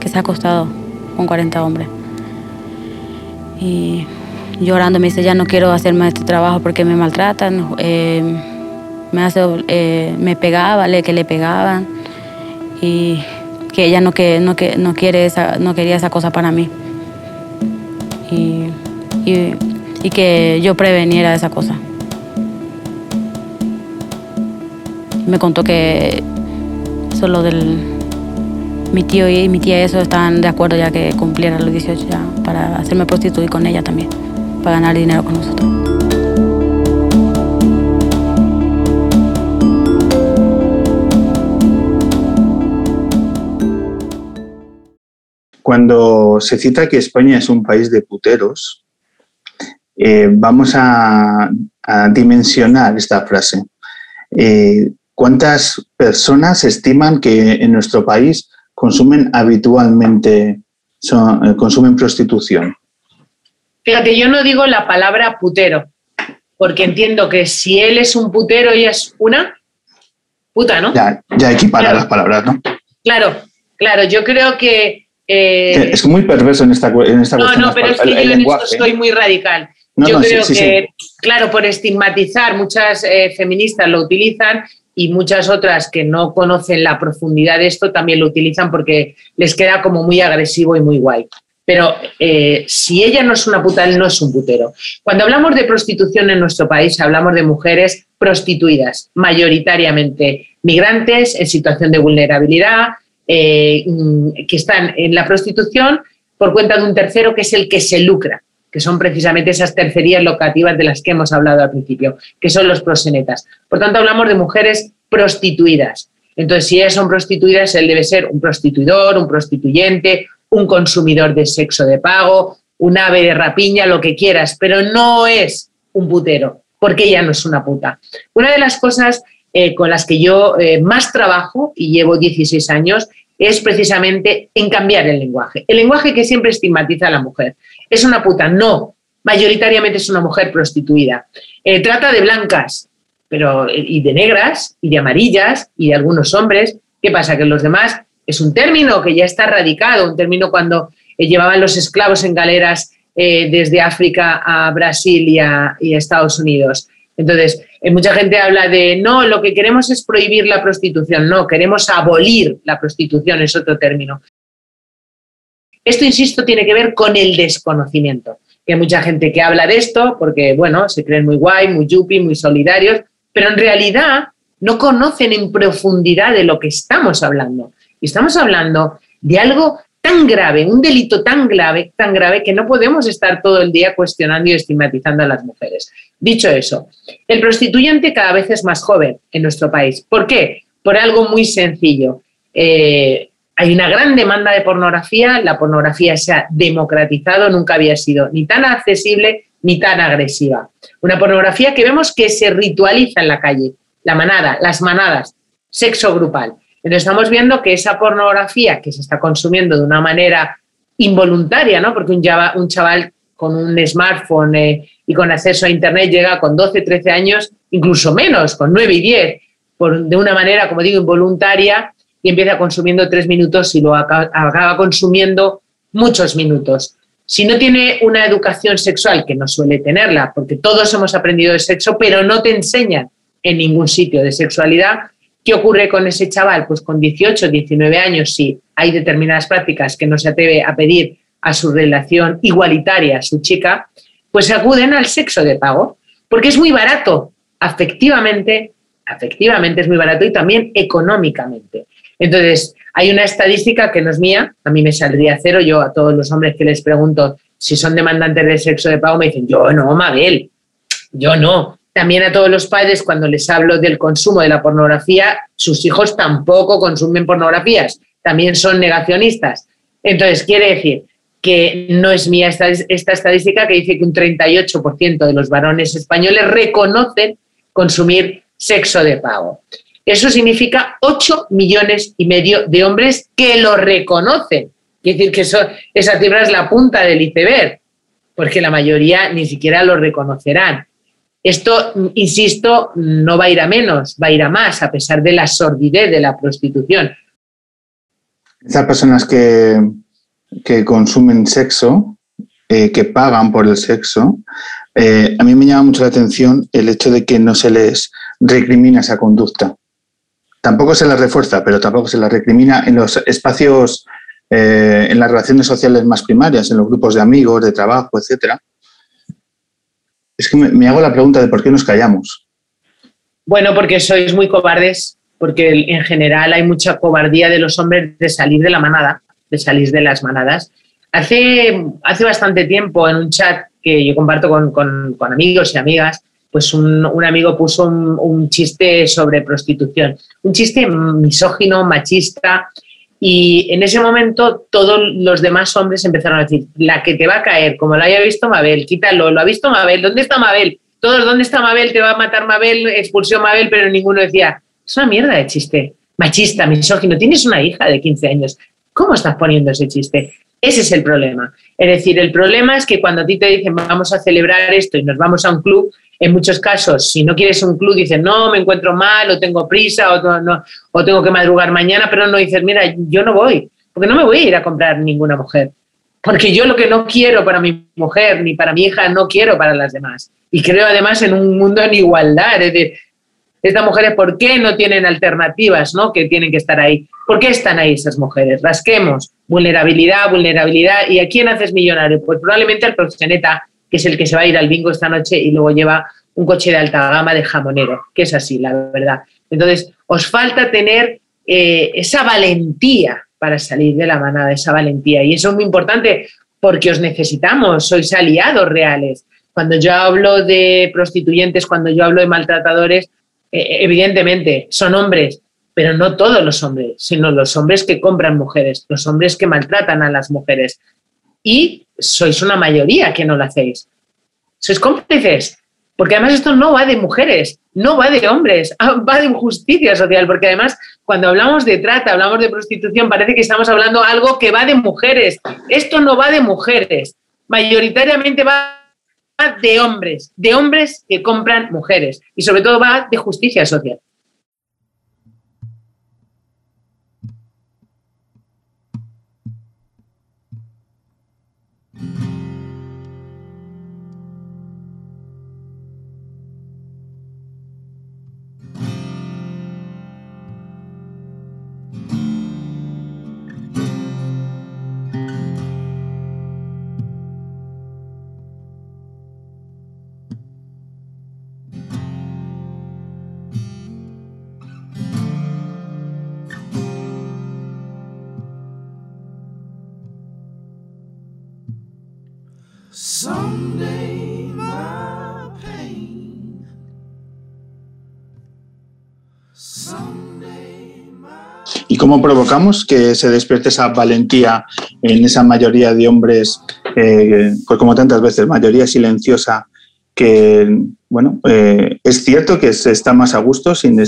que se ha acostado con 40 hombres. Y llorando me dice, ya no quiero hacerme este trabajo porque me maltratan, eh, me, hace, eh, me pegaba, que le pegaban y que ella no, que, no, que, no, quiere esa, no quería esa cosa para mí. Y, y que yo preveniera esa cosa. Me contó que eso lo del mi tío y mi tía eso estaban de acuerdo ya que cumpliera los 18 ya para hacerme prostituir con ella también, para ganar dinero con nosotros. Cuando se cita que España es un país de puteros, eh, vamos a, a, dimensionar esta frase. Eh, ¿Cuántas personas estiman que en nuestro país consumen habitualmente, son, eh, consumen prostitución? Fíjate, yo no digo la palabra putero, porque entiendo que si él es un putero, ella es una puta, ¿no? Ya, ya equipara Claro. las palabras, ¿no? Claro, claro, yo creo que... eh, es muy perverso en esta, en esta no, cuestión. no, las pero es que el- yo el en esto lenguaje. soy muy radical. No, yo no, creo sí, sí. que, claro, por estigmatizar, muchas eh, feministas lo utilizan y muchas otras que no conocen la profundidad de esto también lo utilizan porque les queda como muy agresivo y muy guay. Pero eh, si ella no es una puta, él no es un putero. Cuando hablamos de prostitución en nuestro país, hablamos de mujeres prostituidas, mayoritariamente migrantes en situación de vulnerabilidad, eh, mm, que están en la prostitución por cuenta de un tercero que es el que se lucra, que son precisamente esas tercerías locativas de las que hemos hablado al principio, que son los prosenetas. Por tanto, hablamos de mujeres prostituidas. Entonces, si ellas son prostituidas, él debe ser un prostituidor, un prostituyente, un consumidor de sexo de pago, un ave de rapiña, lo que quieras, pero no es un putero, porque ella no es una puta. Una de las cosas eh, con las que yo eh, más trabajo, y llevo 16 años, es precisamente en cambiar el lenguaje. El lenguaje que siempre estigmatiza a la mujer. Es una puta, no. Mayoritariamente es una mujer prostituida. Eh, trata de blancas, pero y de negras, y de amarillas, y de algunos hombres. ¿Qué pasa? Que los demás es un término que ya está radicado, un término cuando eh, llevaban los esclavos en galeras eh, desde África a Brasil y a, Estados Unidos. Entonces, eh, mucha gente habla de, no, lo que queremos es prohibir la prostitución. No, queremos abolir la prostitución, es otro término. Esto, insisto, tiene que ver con el desconocimiento. Que hay mucha gente que habla de esto porque, bueno, se creen muy guay, muy yuppie, muy solidarios, pero en realidad no conocen en profundidad de lo que estamos hablando. Y estamos hablando de algo tan grave, un delito tan grave, tan grave que no podemos estar todo el día cuestionando y estigmatizando a las mujeres. Dicho eso, el prostituyente cada vez es más joven en nuestro país. ¿Por qué? Por algo muy sencillo. Eh, hay una gran demanda de pornografía, la pornografía se ha democratizado, nunca había sido ni tan accesible ni tan agresiva. Una pornografía que vemos que se ritualiza en la calle, la manada, las manadas, sexo grupal. Entonces estamos viendo que esa pornografía que se está consumiendo de una manera involuntaria, ¿no? porque un, chava- un chaval con un smartphone eh, y con acceso a Internet llega con 12, 13 años, incluso menos, con 9 y 10, por, de una manera, como digo, involuntaria, y empieza consumiendo tres minutos y lo acaba, consumiendo muchos minutos. Si no tiene una educación sexual, que no suele tenerla, porque todos hemos aprendido de sexo, pero no te enseñan en ningún sitio de sexualidad, ¿qué ocurre con ese chaval? Pues con 18, 19 años, si hay determinadas prácticas que no se atreve a pedir a su relación igualitaria, a su chica, pues acuden al sexo de pago, porque es muy barato, afectivamente, afectivamente es muy barato y también económicamente. Entonces, hay una estadística que no es mía, a mí me saldría cero, yo a todos los hombres que les pregunto si son demandantes de sexo de pago me dicen, yo no, Mabel, yo no. También a todos los padres cuando les hablo del consumo de la pornografía, sus hijos tampoco consumen pornografías, también son negacionistas. Entonces, quiere decir que no es mía esta, esta estadística que dice que un 38% de los varones españoles reconocen consumir sexo de pago. Eso significa 8 millones y medio de hombres que lo reconocen. Quiere decir que esa cifra es la punta del iceberg, porque la mayoría ni siquiera lo reconocerán. Esto, insisto, no va a ir a menos, va a ir a más, a pesar de la sordidez de la prostitución. Esas personas que, que consumen sexo, eh, que pagan por el sexo, eh, a mí me llama mucho la atención el hecho de que no se les recrimina esa conducta tampoco se las refuerza, pero tampoco se las recrimina en los espacios, eh, en las relaciones sociales más primarias, en los grupos de amigos, de trabajo, etcétera. Es que me, hago la pregunta de por qué nos callamos. Bueno, porque sois muy cobardes, porque en general hay mucha cobardía de los hombres de salir de la manada, de salir de las manadas. Hace, hace bastante tiempo en un chat que yo comparto con, amigos y amigas, pues un, amigo puso un, chiste sobre prostitución, un chiste misógino, machista, y en ese momento todos los demás hombres empezaron a decir, la que te va a caer, como lo haya visto Mabel, quítalo, lo ha visto Mabel, ¿dónde está Mabel? Todos, ¿dónde está Mabel? Te va a matar Mabel, expulsión Mabel, pero ninguno decía, es una mierda de chiste, machista, misógino, tienes una hija de 15 años, ¿cómo estás poniendo ese chiste? Ese es el problema. Es decir, el problema es que cuando a ti te dicen vamos a celebrar esto y nos vamos a un club, en muchos casos, si no quieres un club, dices no, me encuentro mal, o tengo prisa, o, no, o tengo que madrugar mañana, pero no dices, mira, yo no voy, porque no me voy a ir a comprar ninguna mujer. Porque yo lo que no quiero para mi mujer ni para mi hija, no quiero para las demás. Y creo además en un mundo en igualdad. Es decir, estas mujeres, ¿por qué no tienen alternativas ¿no? que tienen que estar ahí? ¿Por qué están ahí esas mujeres? Rasquemos. Vulnerabilidad, vulnerabilidad. ¿Y a quién haces millonario? Pues probablemente al proxeneta, que es el que se va a ir al bingo esta noche y luego lleva un coche de alta gama de jamonero, que es así, la verdad. Entonces, os falta tener eh, esa valentía para salir de la manada, esa valentía. Y eso es muy importante porque os necesitamos, sois aliados reales. Cuando yo hablo de prostituyentes, cuando yo hablo de maltratadores, eh, evidentemente son hombres, pero no todos los hombres, sino los hombres que compran mujeres, los hombres que maltratan a las mujeres. Y sois una mayoría que no lo hacéis. Sois cómplices, porque además esto no va de mujeres, no va de hombres, ah, va de injusticia social, porque además cuando hablamos de trata, hablamos de prostitución, parece que estamos hablando algo que va de mujeres. Esto no va de mujeres, mayoritariamente va de hombres, de hombres que compran mujeres y sobre todo va de justicia social. Cómo provocamos que se despierte esa valentía en esa mayoría de hombres, eh, pues como tantas veces, mayoría silenciosa, que, bueno, eh, es cierto que se está más a gusto sin,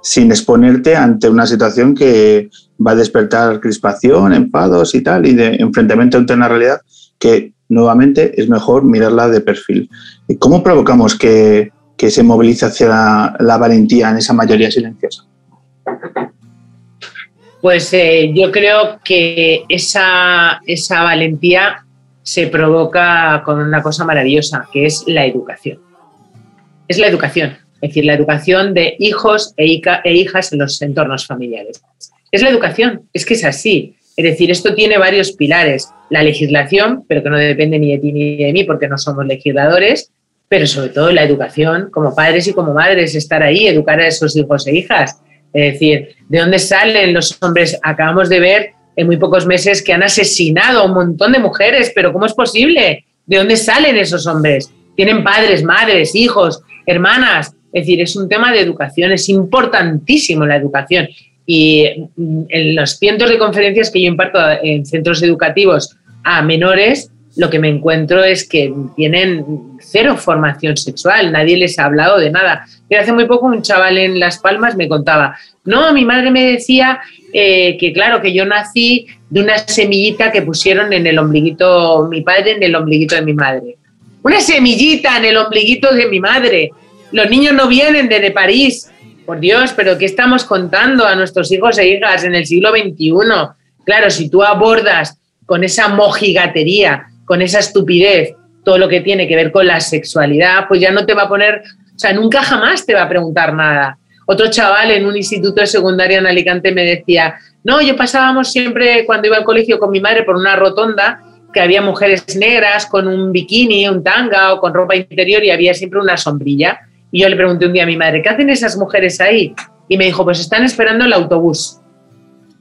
sin exponerte ante una situación que va a despertar crispación, enfados y tal, y de enfrentamiento ante una realidad que nuevamente es mejor mirarla de perfil. ¿Cómo provocamos que, se movilice hacia la valentía en esa mayoría silenciosa? Pues eh, yo creo que esa, esa valentía se provoca con una cosa maravillosa, que es la educación. Es la educación, es decir, la educación de hijos e, e hijas en los entornos familiares. Es la educación, es que es así. Es decir, esto tiene varios pilares. La legislación, pero que no depende ni de ti ni de mí porque no somos legisladores, pero sobre todo la educación, como padres y como madres, estar ahí, educar a esos hijos e hijas. Es decir, ¿de dónde salen los hombres? Acabamos de ver en muy pocos meses que han asesinado a un montón de mujeres, pero ¿cómo es posible? ¿De dónde salen esos hombres? Tienen padres, madres, hijos, hermanas. Es decir, es un tema de educación, es importantísimo la educación. Y en los cientos de conferencias que yo imparto en centros educativos a menores, lo que me encuentro es que tienen cero formación sexual, nadie les ha hablado de nada. Hace muy poco un chaval en Las Palmas me contaba, no, mi madre me decía eh, que claro, que yo nací de una semillita que pusieron en el ombliguito, mi padre en el ombliguito de mi madre. Una semillita en el ombliguito de mi madre. Los niños no vienen desde París. Por Dios, pero ¿qué estamos contando a nuestros hijos e hijas en el siglo XXI? Claro, si tú abordas con esa mojigatería, con esa estupidez, todo lo que tiene que ver con la sexualidad, pues ya no te va a poner, o sea, nunca jamás te va a preguntar nada. Otro chaval en un instituto de secundaria en Alicante me decía, no, yo pasábamos siempre cuando iba al colegio con mi madre por una rotonda que había mujeres negras con un bikini, un tanga o con ropa interior y había siempre una sombrilla. Y yo le pregunté un día a mi madre, ¿qué hacen esas mujeres ahí? Y me dijo, pues están esperando el autobús.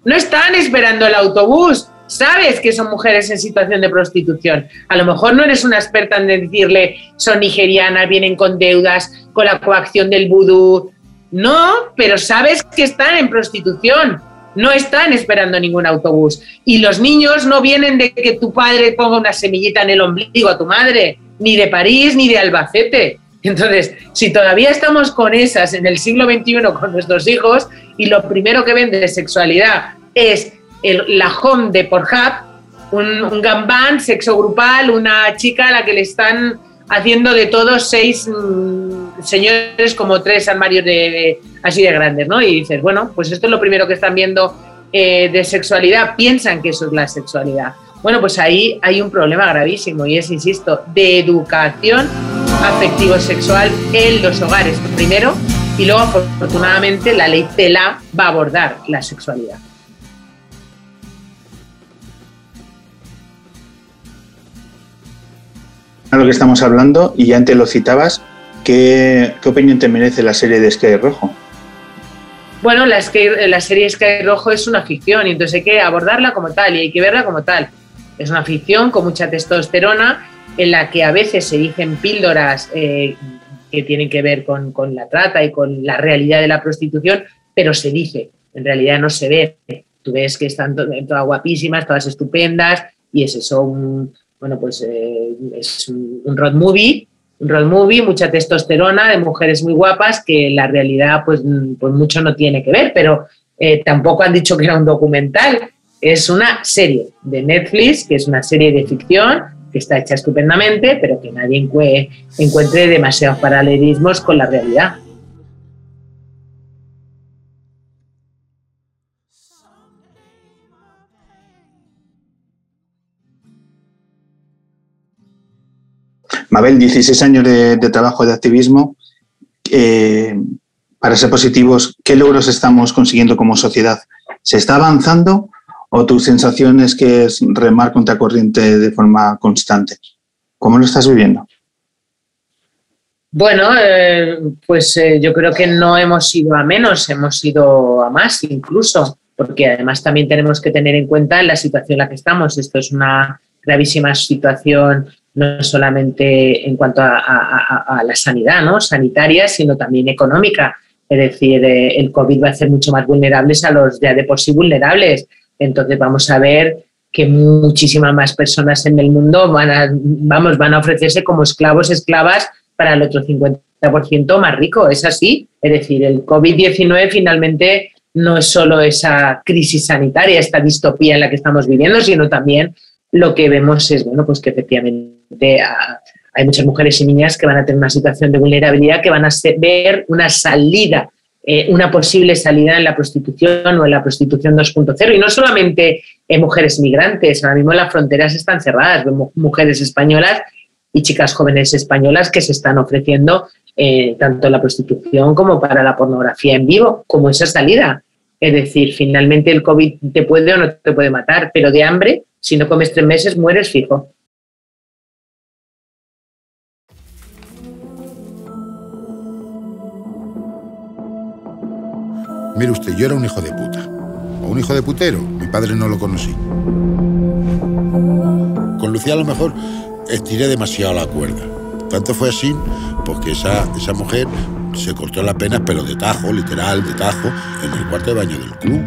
No están esperando el autobús, sabes que son mujeres en situación de prostitución. A lo mejor no eres una experta en decirle, son nigerianas, vienen con deudas, con la coacción del vudú. No, pero sabes que están en prostitución. No están esperando ningún autobús. Y los niños no vienen de que tu padre ponga una semillita en el ombligo a tu madre, ni de París ni de Albacete. Entonces, si todavía estamos con esas en el siglo XXI con nuestros hijos y lo primero que ven de sexualidad es la home de Pornhub, un, un gambán, sexo grupal, una chica a la que le están haciendo de todos seis mm, señores como tres armarios de, así de grandes, ¿no? Y dices, bueno, pues esto es lo primero que están viendo eh, de sexualidad, piensan que eso es la sexualidad. Bueno, pues ahí hay un problema gravísimo y es, insisto, de educación afectivo-sexual en los hogares, primero, y luego afortunadamente la ley TELA va a abordar la sexualidad. A lo que estamos hablando, y antes lo citabas, ¿qué, opinión te merece la serie de Sky Rojo? Bueno, la, la serie Sky Rojo es una ficción y entonces hay que abordarla como tal y hay que verla como tal. Es una ficción con mucha testosterona en la que a veces se dicen píldoras eh, que tienen que ver con, con, la trata y con la realidad de la prostitución, pero se dice, en realidad no se ve. Tú ves que están todas guapísimas, todas estupendas y es eso, un, bueno, pues eh, es un, road movie, un road movie, mucha testosterona de mujeres muy guapas que la realidad pues, pues mucho no tiene que ver, pero eh, tampoco han dicho que era un documental, es una serie de Netflix, que es una serie de ficción que está hecha estupendamente, pero que nadie encuentre demasiados paralelismos con la realidad. Mabel, 16 años de, trabajo de activismo. Eh, para ser positivos, ¿qué logros estamos consiguiendo como sociedad? ¿Se está avanzando o tu sensación es que es remar contra corriente de forma constante? ¿Cómo lo estás viviendo? Bueno, eh, pues eh, yo creo que no hemos ido a menos, hemos ido a más incluso, porque además también tenemos que tener en cuenta la situación en la que estamos. Esto es una gravísima situación no solamente en cuanto a, la sanidad ¿no? sanitaria, sino también económica. Es decir, eh, el COVID va a hacer mucho más vulnerables a los ya de por sí vulnerables. Entonces vamos a ver que muchísimas más personas en el mundo van a, vamos, van a ofrecerse como esclavos, esclavas para el otro 50% más rico. Es así. Es decir, el COVID-19 finalmente no es solo esa crisis sanitaria, esta distopía en la que estamos viviendo, sino también lo que vemos es bueno, pues que efectivamente ah, hay muchas mujeres y niñas que van a tener una situación de vulnerabilidad, que van a ver una salida, eh, una posible salida en la prostitución o en la prostitución 2.0. Y no solamente en mujeres migrantes, ahora mismo las fronteras están cerradas, vemos mujeres españolas y chicas jóvenes españolas que se están ofreciendo eh, tanto la prostitución como para la pornografía en vivo, como esa salida. Es decir, finalmente el COVID te puede o no te puede matar, pero de hambre si no comes tres meses, mueres fijo. Mire usted, yo era un hijo de puta. O un hijo de putero. Mi padre no lo conocí. Con Lucía a lo mejor estiré demasiado la cuerda. Tanto fue así, porque esa, esa mujer se cortó las penas, pero de tajo, literal, de tajo, en el cuarto de baño del club.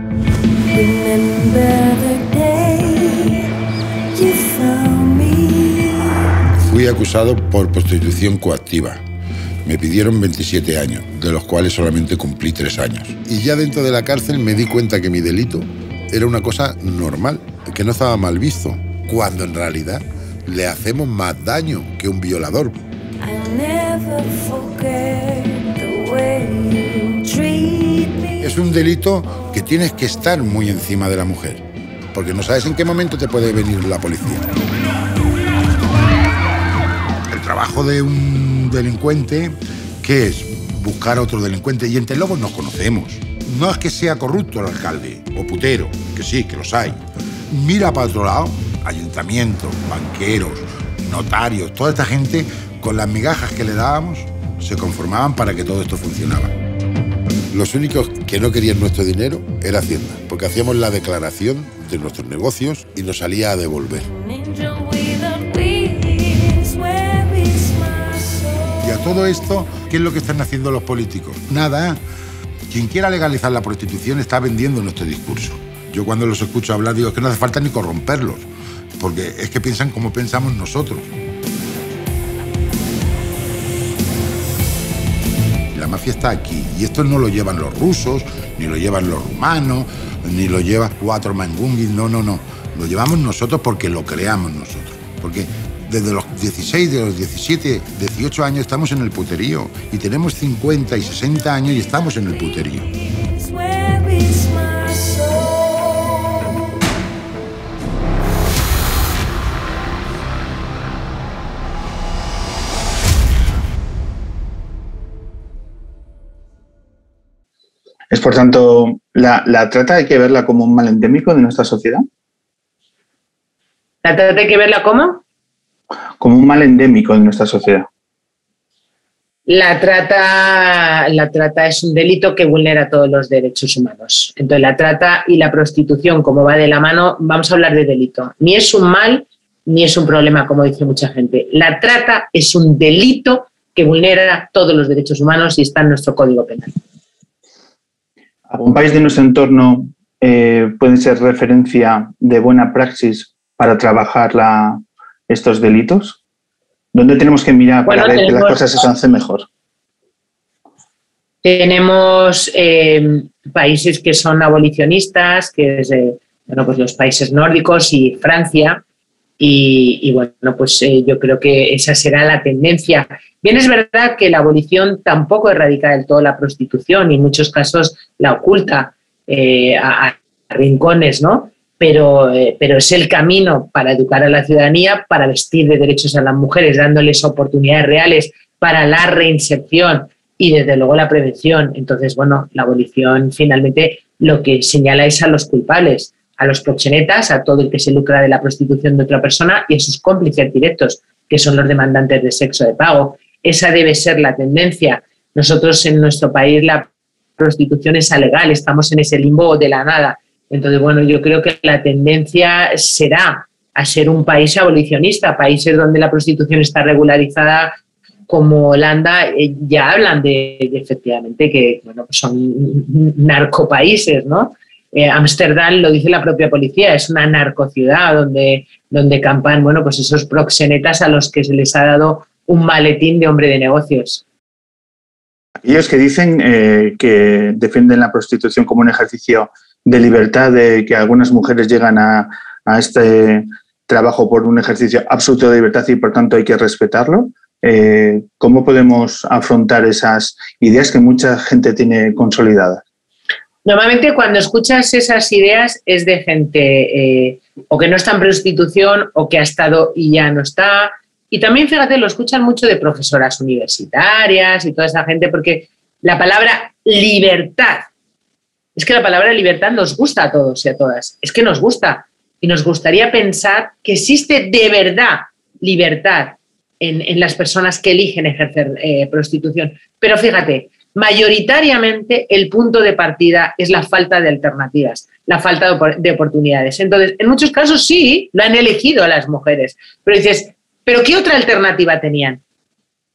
Fui acusado por prostitución coactiva. Me pidieron 27 años, de los cuales solamente cumplí 3 años. Y ya dentro de la cárcel me di cuenta que mi delito era una cosa normal, que no estaba mal visto, cuando en realidad le hacemos más daño que un violador. Es un delito que tienes que estar muy encima de la mujer porque no sabes en qué momento te puede venir la policía. El trabajo de un delincuente, ¿qué es? buscar a otro delincuente. Y entre lobos nos conocemos. No es que sea corrupto el alcalde o putero, que sí, que los hay. Mira para otro lado, ayuntamientos, banqueros, notarios, toda esta gente, con las migajas que le dábamos, se conformaban para que todo esto funcionaba. Los únicos que no querían nuestro dinero era Hacienda, porque hacíamos la declaración de nuestros negocios y nos salía a devolver. Todo esto, ¿qué es lo que están haciendo los políticos? Nada. Quien quiera legalizar la prostitución está vendiendo nuestro discurso. Yo cuando los escucho hablar digo que no hace falta ni corromperlos, porque es que piensan como pensamos nosotros. La mafia está aquí y esto no lo llevan los rusos, ni lo llevan los rumanos, ni lo lleva cuatro mangunguis, no, no, no. Lo llevamos nosotros porque lo creamos nosotros. Porque desde los 16, de los 17, 18 años estamos en el puterío y tenemos 50 y 60 años y estamos en el puterío. Es por tanto, la, la trata hay que verla como un mal endémico de nuestra sociedad. ¿La trata hay que verla como? Como un mal endémico de nuestra sociedad. La trata, la trata es un delito que vulnera todos los derechos humanos. Entonces, la trata y la prostitución, como va de la mano, vamos a hablar de delito. Ni es un mal, ni es un problema, como dice mucha gente. La trata es un delito que vulnera todos los derechos humanos y está en nuestro Código Penal. ¿Algún país de nuestro entorno eh, puede ser referencia de buena praxis para trabajar la, estos delitos? ¿Dónde tenemos que mirar para ver que las cosas se hacen mejor? Tenemos eh, países que son abolicionistas, que es eh, bueno, pues los países nórdicos y Francia. Y, y bueno, pues eh, yo creo que esa será la tendencia. Bien, es verdad que la abolición tampoco erradica del todo la prostitución y en muchos casos la oculta eh, a, a rincones, ¿no? Pero, eh, pero es el camino para educar a la ciudadanía, para vestir de derechos a las mujeres, dándoles oportunidades reales para la reinserción y desde luego la prevención. Entonces, bueno, la abolición finalmente lo que señala es a los culpables, a los proxenetas, a todo el que se lucra de la prostitución de otra persona y a sus cómplices directos, que son los demandantes de sexo de pago. Esa debe ser la tendencia. Nosotros en nuestro país la prostitución es alegal, estamos en ese limbo de la nada. Entonces, bueno, yo creo que la tendencia será a ser un país abolicionista, países donde la prostitución está regularizada como Holanda eh, ya hablan de, efectivamente que bueno, pues son narcopaíses, ¿no? Eh, Ámsterdam lo dice la propia policía, es una narcociudad donde, donde campan bueno, pues esos proxenetas a los que se les ha dado un maletín de hombre de negocios. Aquellos que dicen eh, que defienden la prostitución como un ejercicio de libertad, de que algunas mujeres llegan a, a este trabajo por un ejercicio absoluto de libertad y por tanto hay que respetarlo. Eh, ¿Cómo podemos afrontar esas ideas que mucha gente tiene consolidadas? Normalmente cuando escuchas esas ideas es de gente eh, o que no está en prostitución o que ha estado y ya no está. Y también, fíjate, lo escuchan mucho de profesoras universitarias y toda esa gente porque la palabra libertad, es que la palabra libertad nos gusta a todos y a todas, es que nos gusta y nos gustaría pensar que existe de verdad libertad en, en las personas que eligen ejercer eh, prostitución. Pero fíjate, mayoritariamente el punto de partida es la falta de alternativas, la falta de, de, oportunidades. Entonces, en muchos casos sí, lo han elegido a las mujeres, pero dices, ¿pero qué otra alternativa tenían?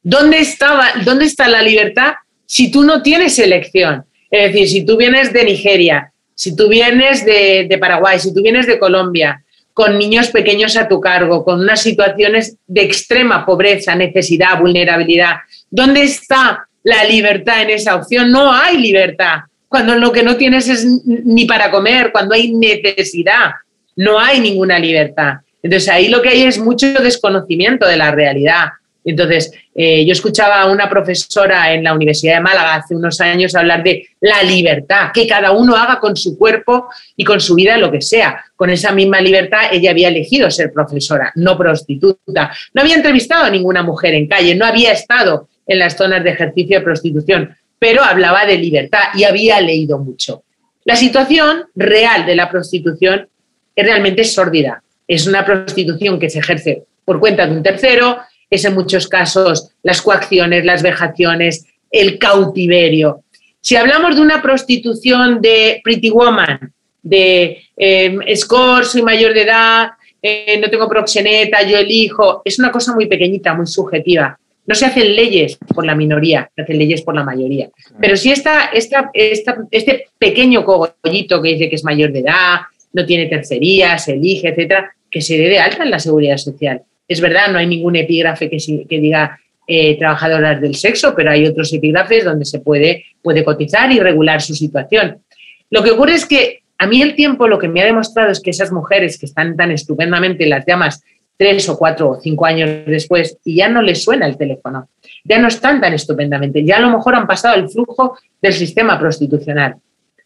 ¿Dónde, estaba, ¿Dónde está la libertad si tú no tienes elección? Es decir, si tú vienes de Nigeria, si tú vienes de, Paraguay, si tú vienes de Colombia, con niños pequeños a tu cargo, con unas situaciones de extrema pobreza, necesidad, vulnerabilidad, ¿dónde está la libertad en esa opción? No hay libertad. Cuando lo que no tienes es ni para comer, cuando hay necesidad, no hay ninguna libertad. Entonces ahí lo que hay es mucho desconocimiento de la realidad. Entonces, eh, yo escuchaba a una profesora en la Universidad de Málaga hace unos años hablar de la libertad, que cada uno haga con su cuerpo y con su vida lo que sea. Con esa misma libertad ella había elegido ser profesora, no prostituta. No había entrevistado a ninguna mujer en calle, no había estado en las zonas de ejercicio de prostitución, pero hablaba de libertad y había leído mucho. La situación real de la prostitución es realmente sórdida. Es una prostitución que se ejerce por cuenta de un tercero, es en muchos casos las coacciones, las vejaciones, el cautiverio. Si hablamos de una prostitución de Pretty Woman, de eh, score, soy mayor de edad, eh, no tengo proxeneta, yo elijo, es una cosa muy pequeñita, muy subjetiva. No se hacen leyes por la minoría, se hacen leyes por la mayoría. Pero si esta, esta, este pequeño cogollito que dice que es mayor de edad, no tiene tercería, se elige, etcétera, que se dé de alta en la seguridad social. Es verdad, no hay ningún epígrafe que, que diga eh, trabajadoras del sexo, pero hay otros epígrafes donde se puede, puede cotizar y regular su situación. Lo que ocurre es que a mí el tiempo lo que me ha demostrado es que esas mujeres que están tan estupendamente las llamas tres o cuatro o cinco años después y ya no les suena el teléfono, ya no están tan estupendamente, ya a lo mejor han pasado el flujo del sistema prostitucional,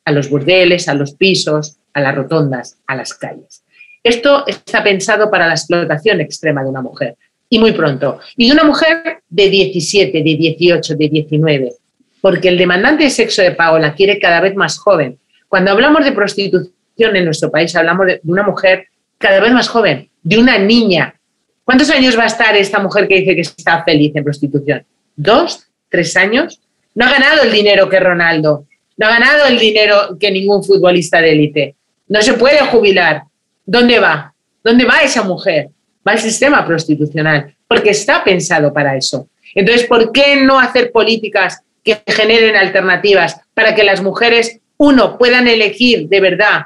a los burdeles, a los pisos, a las rotondas, a las calles. Esto está pensado para la explotación extrema de una mujer y muy pronto. Y de una mujer de 17, de 18, de 19, porque el demandante de sexo de pago la quiere cada vez más joven cuando hablamos de prostitución en nuestro país, hablamos de una mujer cada vez más joven, de una niña. ¿Cuántos años va a estar esta mujer que dice que está feliz en prostitución? ¿Dos? ¿Tres años? No ha ganado el dinero que Ronaldo, no ha ganado el dinero que ningún futbolista de élite. No se puede jubilar. ¿Dónde va? ¿Dónde va esa mujer? Va al sistema prostitucional, porque está pensado para eso. Entonces, ¿por qué no hacer políticas que generen alternativas para que las mujeres uno, puedan elegir de verdad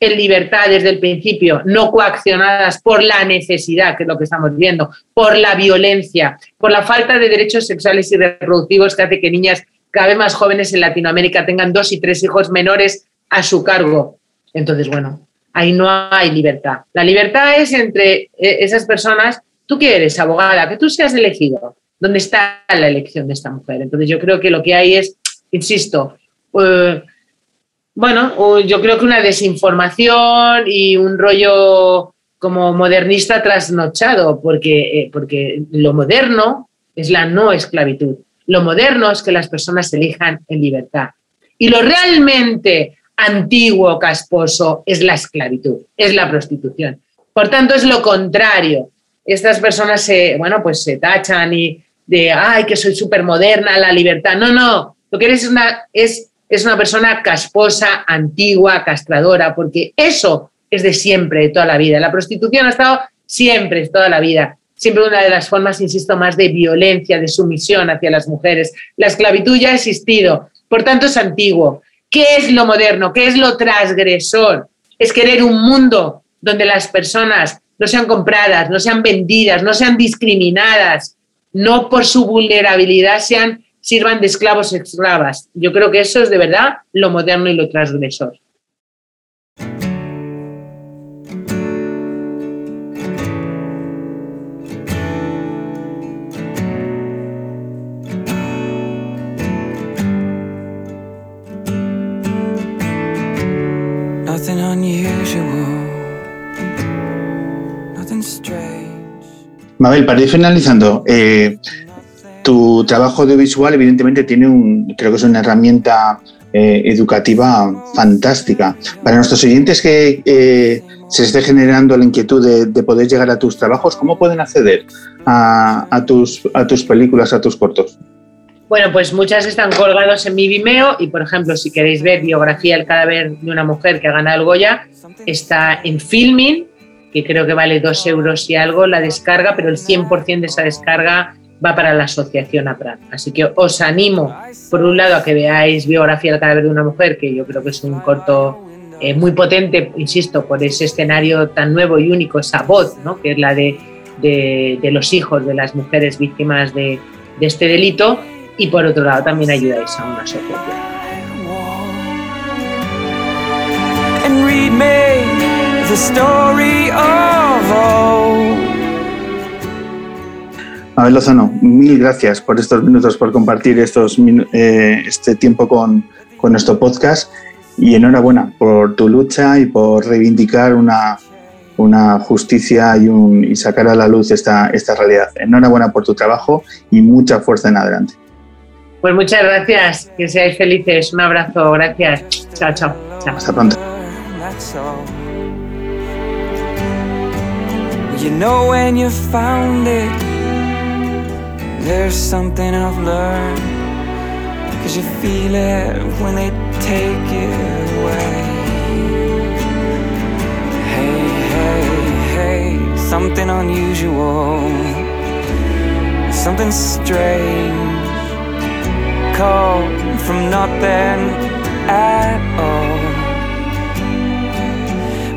en libertad desde el principio, no coaccionadas por la necesidad, que es lo que estamos viendo, por la violencia, por la falta de derechos sexuales y reproductivos que hace que niñas cada vez más jóvenes en Latinoamérica tengan dos y tres hijos menores a su cargo. Entonces, bueno, ahí no hay libertad. La libertad es entre eh, esas personas, tú que eres abogada, que tú seas elegido, ¿dónde está la elección de esta mujer? Entonces yo creo que lo que hay es, insisto, eh, bueno, yo creo que una desinformación y un rollo como modernista trasnochado, porque, eh, porque lo moderno es la no esclavitud. Lo moderno es que las personas elijan en libertad. Y lo realmente antiguo, casposo, es la esclavitud, es la prostitución. Por tanto, es lo contrario. Estas personas se, bueno, pues se tachan y de, ay, que soy súper moderna, la libertad. No, no, lo que eres es, una, es es una persona casposa, antigua, castradora, porque eso es de siempre, de toda la vida. La prostitución ha estado siempre, toda la vida. Siempre una de las formas, insisto, más de violencia, de sumisión hacia las mujeres. La esclavitud ya ha existido, por tanto es antiguo. ¿Qué es lo moderno? ¿Qué es lo transgresor? Es querer un mundo donde las personas no sean compradas, no sean vendidas, no sean discriminadas, no por su vulnerabilidad sean sirvan de esclavos esclavas. Yo creo que eso es de verdad lo moderno y lo transgresor. Mabel, para ir finalizando, eh, tu trabajo audiovisual evidentemente tiene un, creo que es una herramienta eh, educativa fantástica. Para nuestros oyentes que eh, se esté generando la inquietud de, poder llegar a tus trabajos, ¿cómo pueden acceder a, tus, a tus películas, a tus cortos? Bueno, pues muchas están colgados en mi Vimeo y, por ejemplo, si queréis ver biografía del cadáver de una mujer que ha ganado el Goya, está en Filming, que creo que vale dos euros y algo la descarga, pero el 100% de esa descarga va para la asociación APRAT. Así que os animo, por un lado, a que veáis Biografía del cadáver de una mujer, que yo creo que es un corto eh, muy potente, insisto, por ese escenario tan nuevo y único, esa voz, ¿no? que es la de, de, los hijos de las mujeres víctimas de, de este delito, y por otro lado también ayudáis a una asociación. Abel Lozano, mil gracias por estos minutos, por compartir estos, eh, este tiempo con, nuestro podcast y enhorabuena por tu lucha y por reivindicar una, una justicia y, un, y sacar a la luz esta, esta realidad. Enhorabuena por tu trabajo y mucha fuerza en adelante. Pues muchas gracias, que seáis felices. Un abrazo, gracias. Chao, chao. chao. Hasta pronto. You know when you found it, there's something I've learned. Cause you feel it when they take it away. Hey, hey, hey, something unusual, something strange. Come from nothing at all.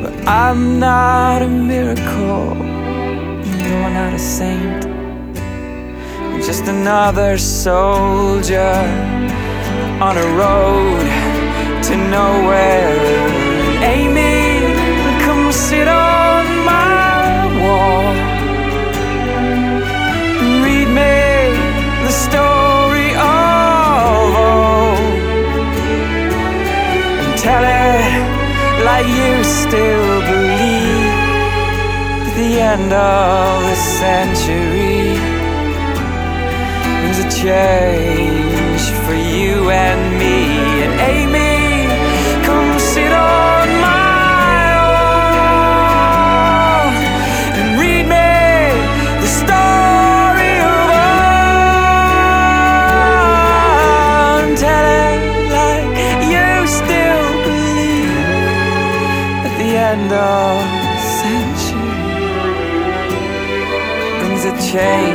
But I'm not a miracle, you're not a saint. I'm just another soldier on a road to nowhere. Amy, come sit on my wall. Read me the story of old and tell it like you still believe the end of the century brings a change for you and me. change.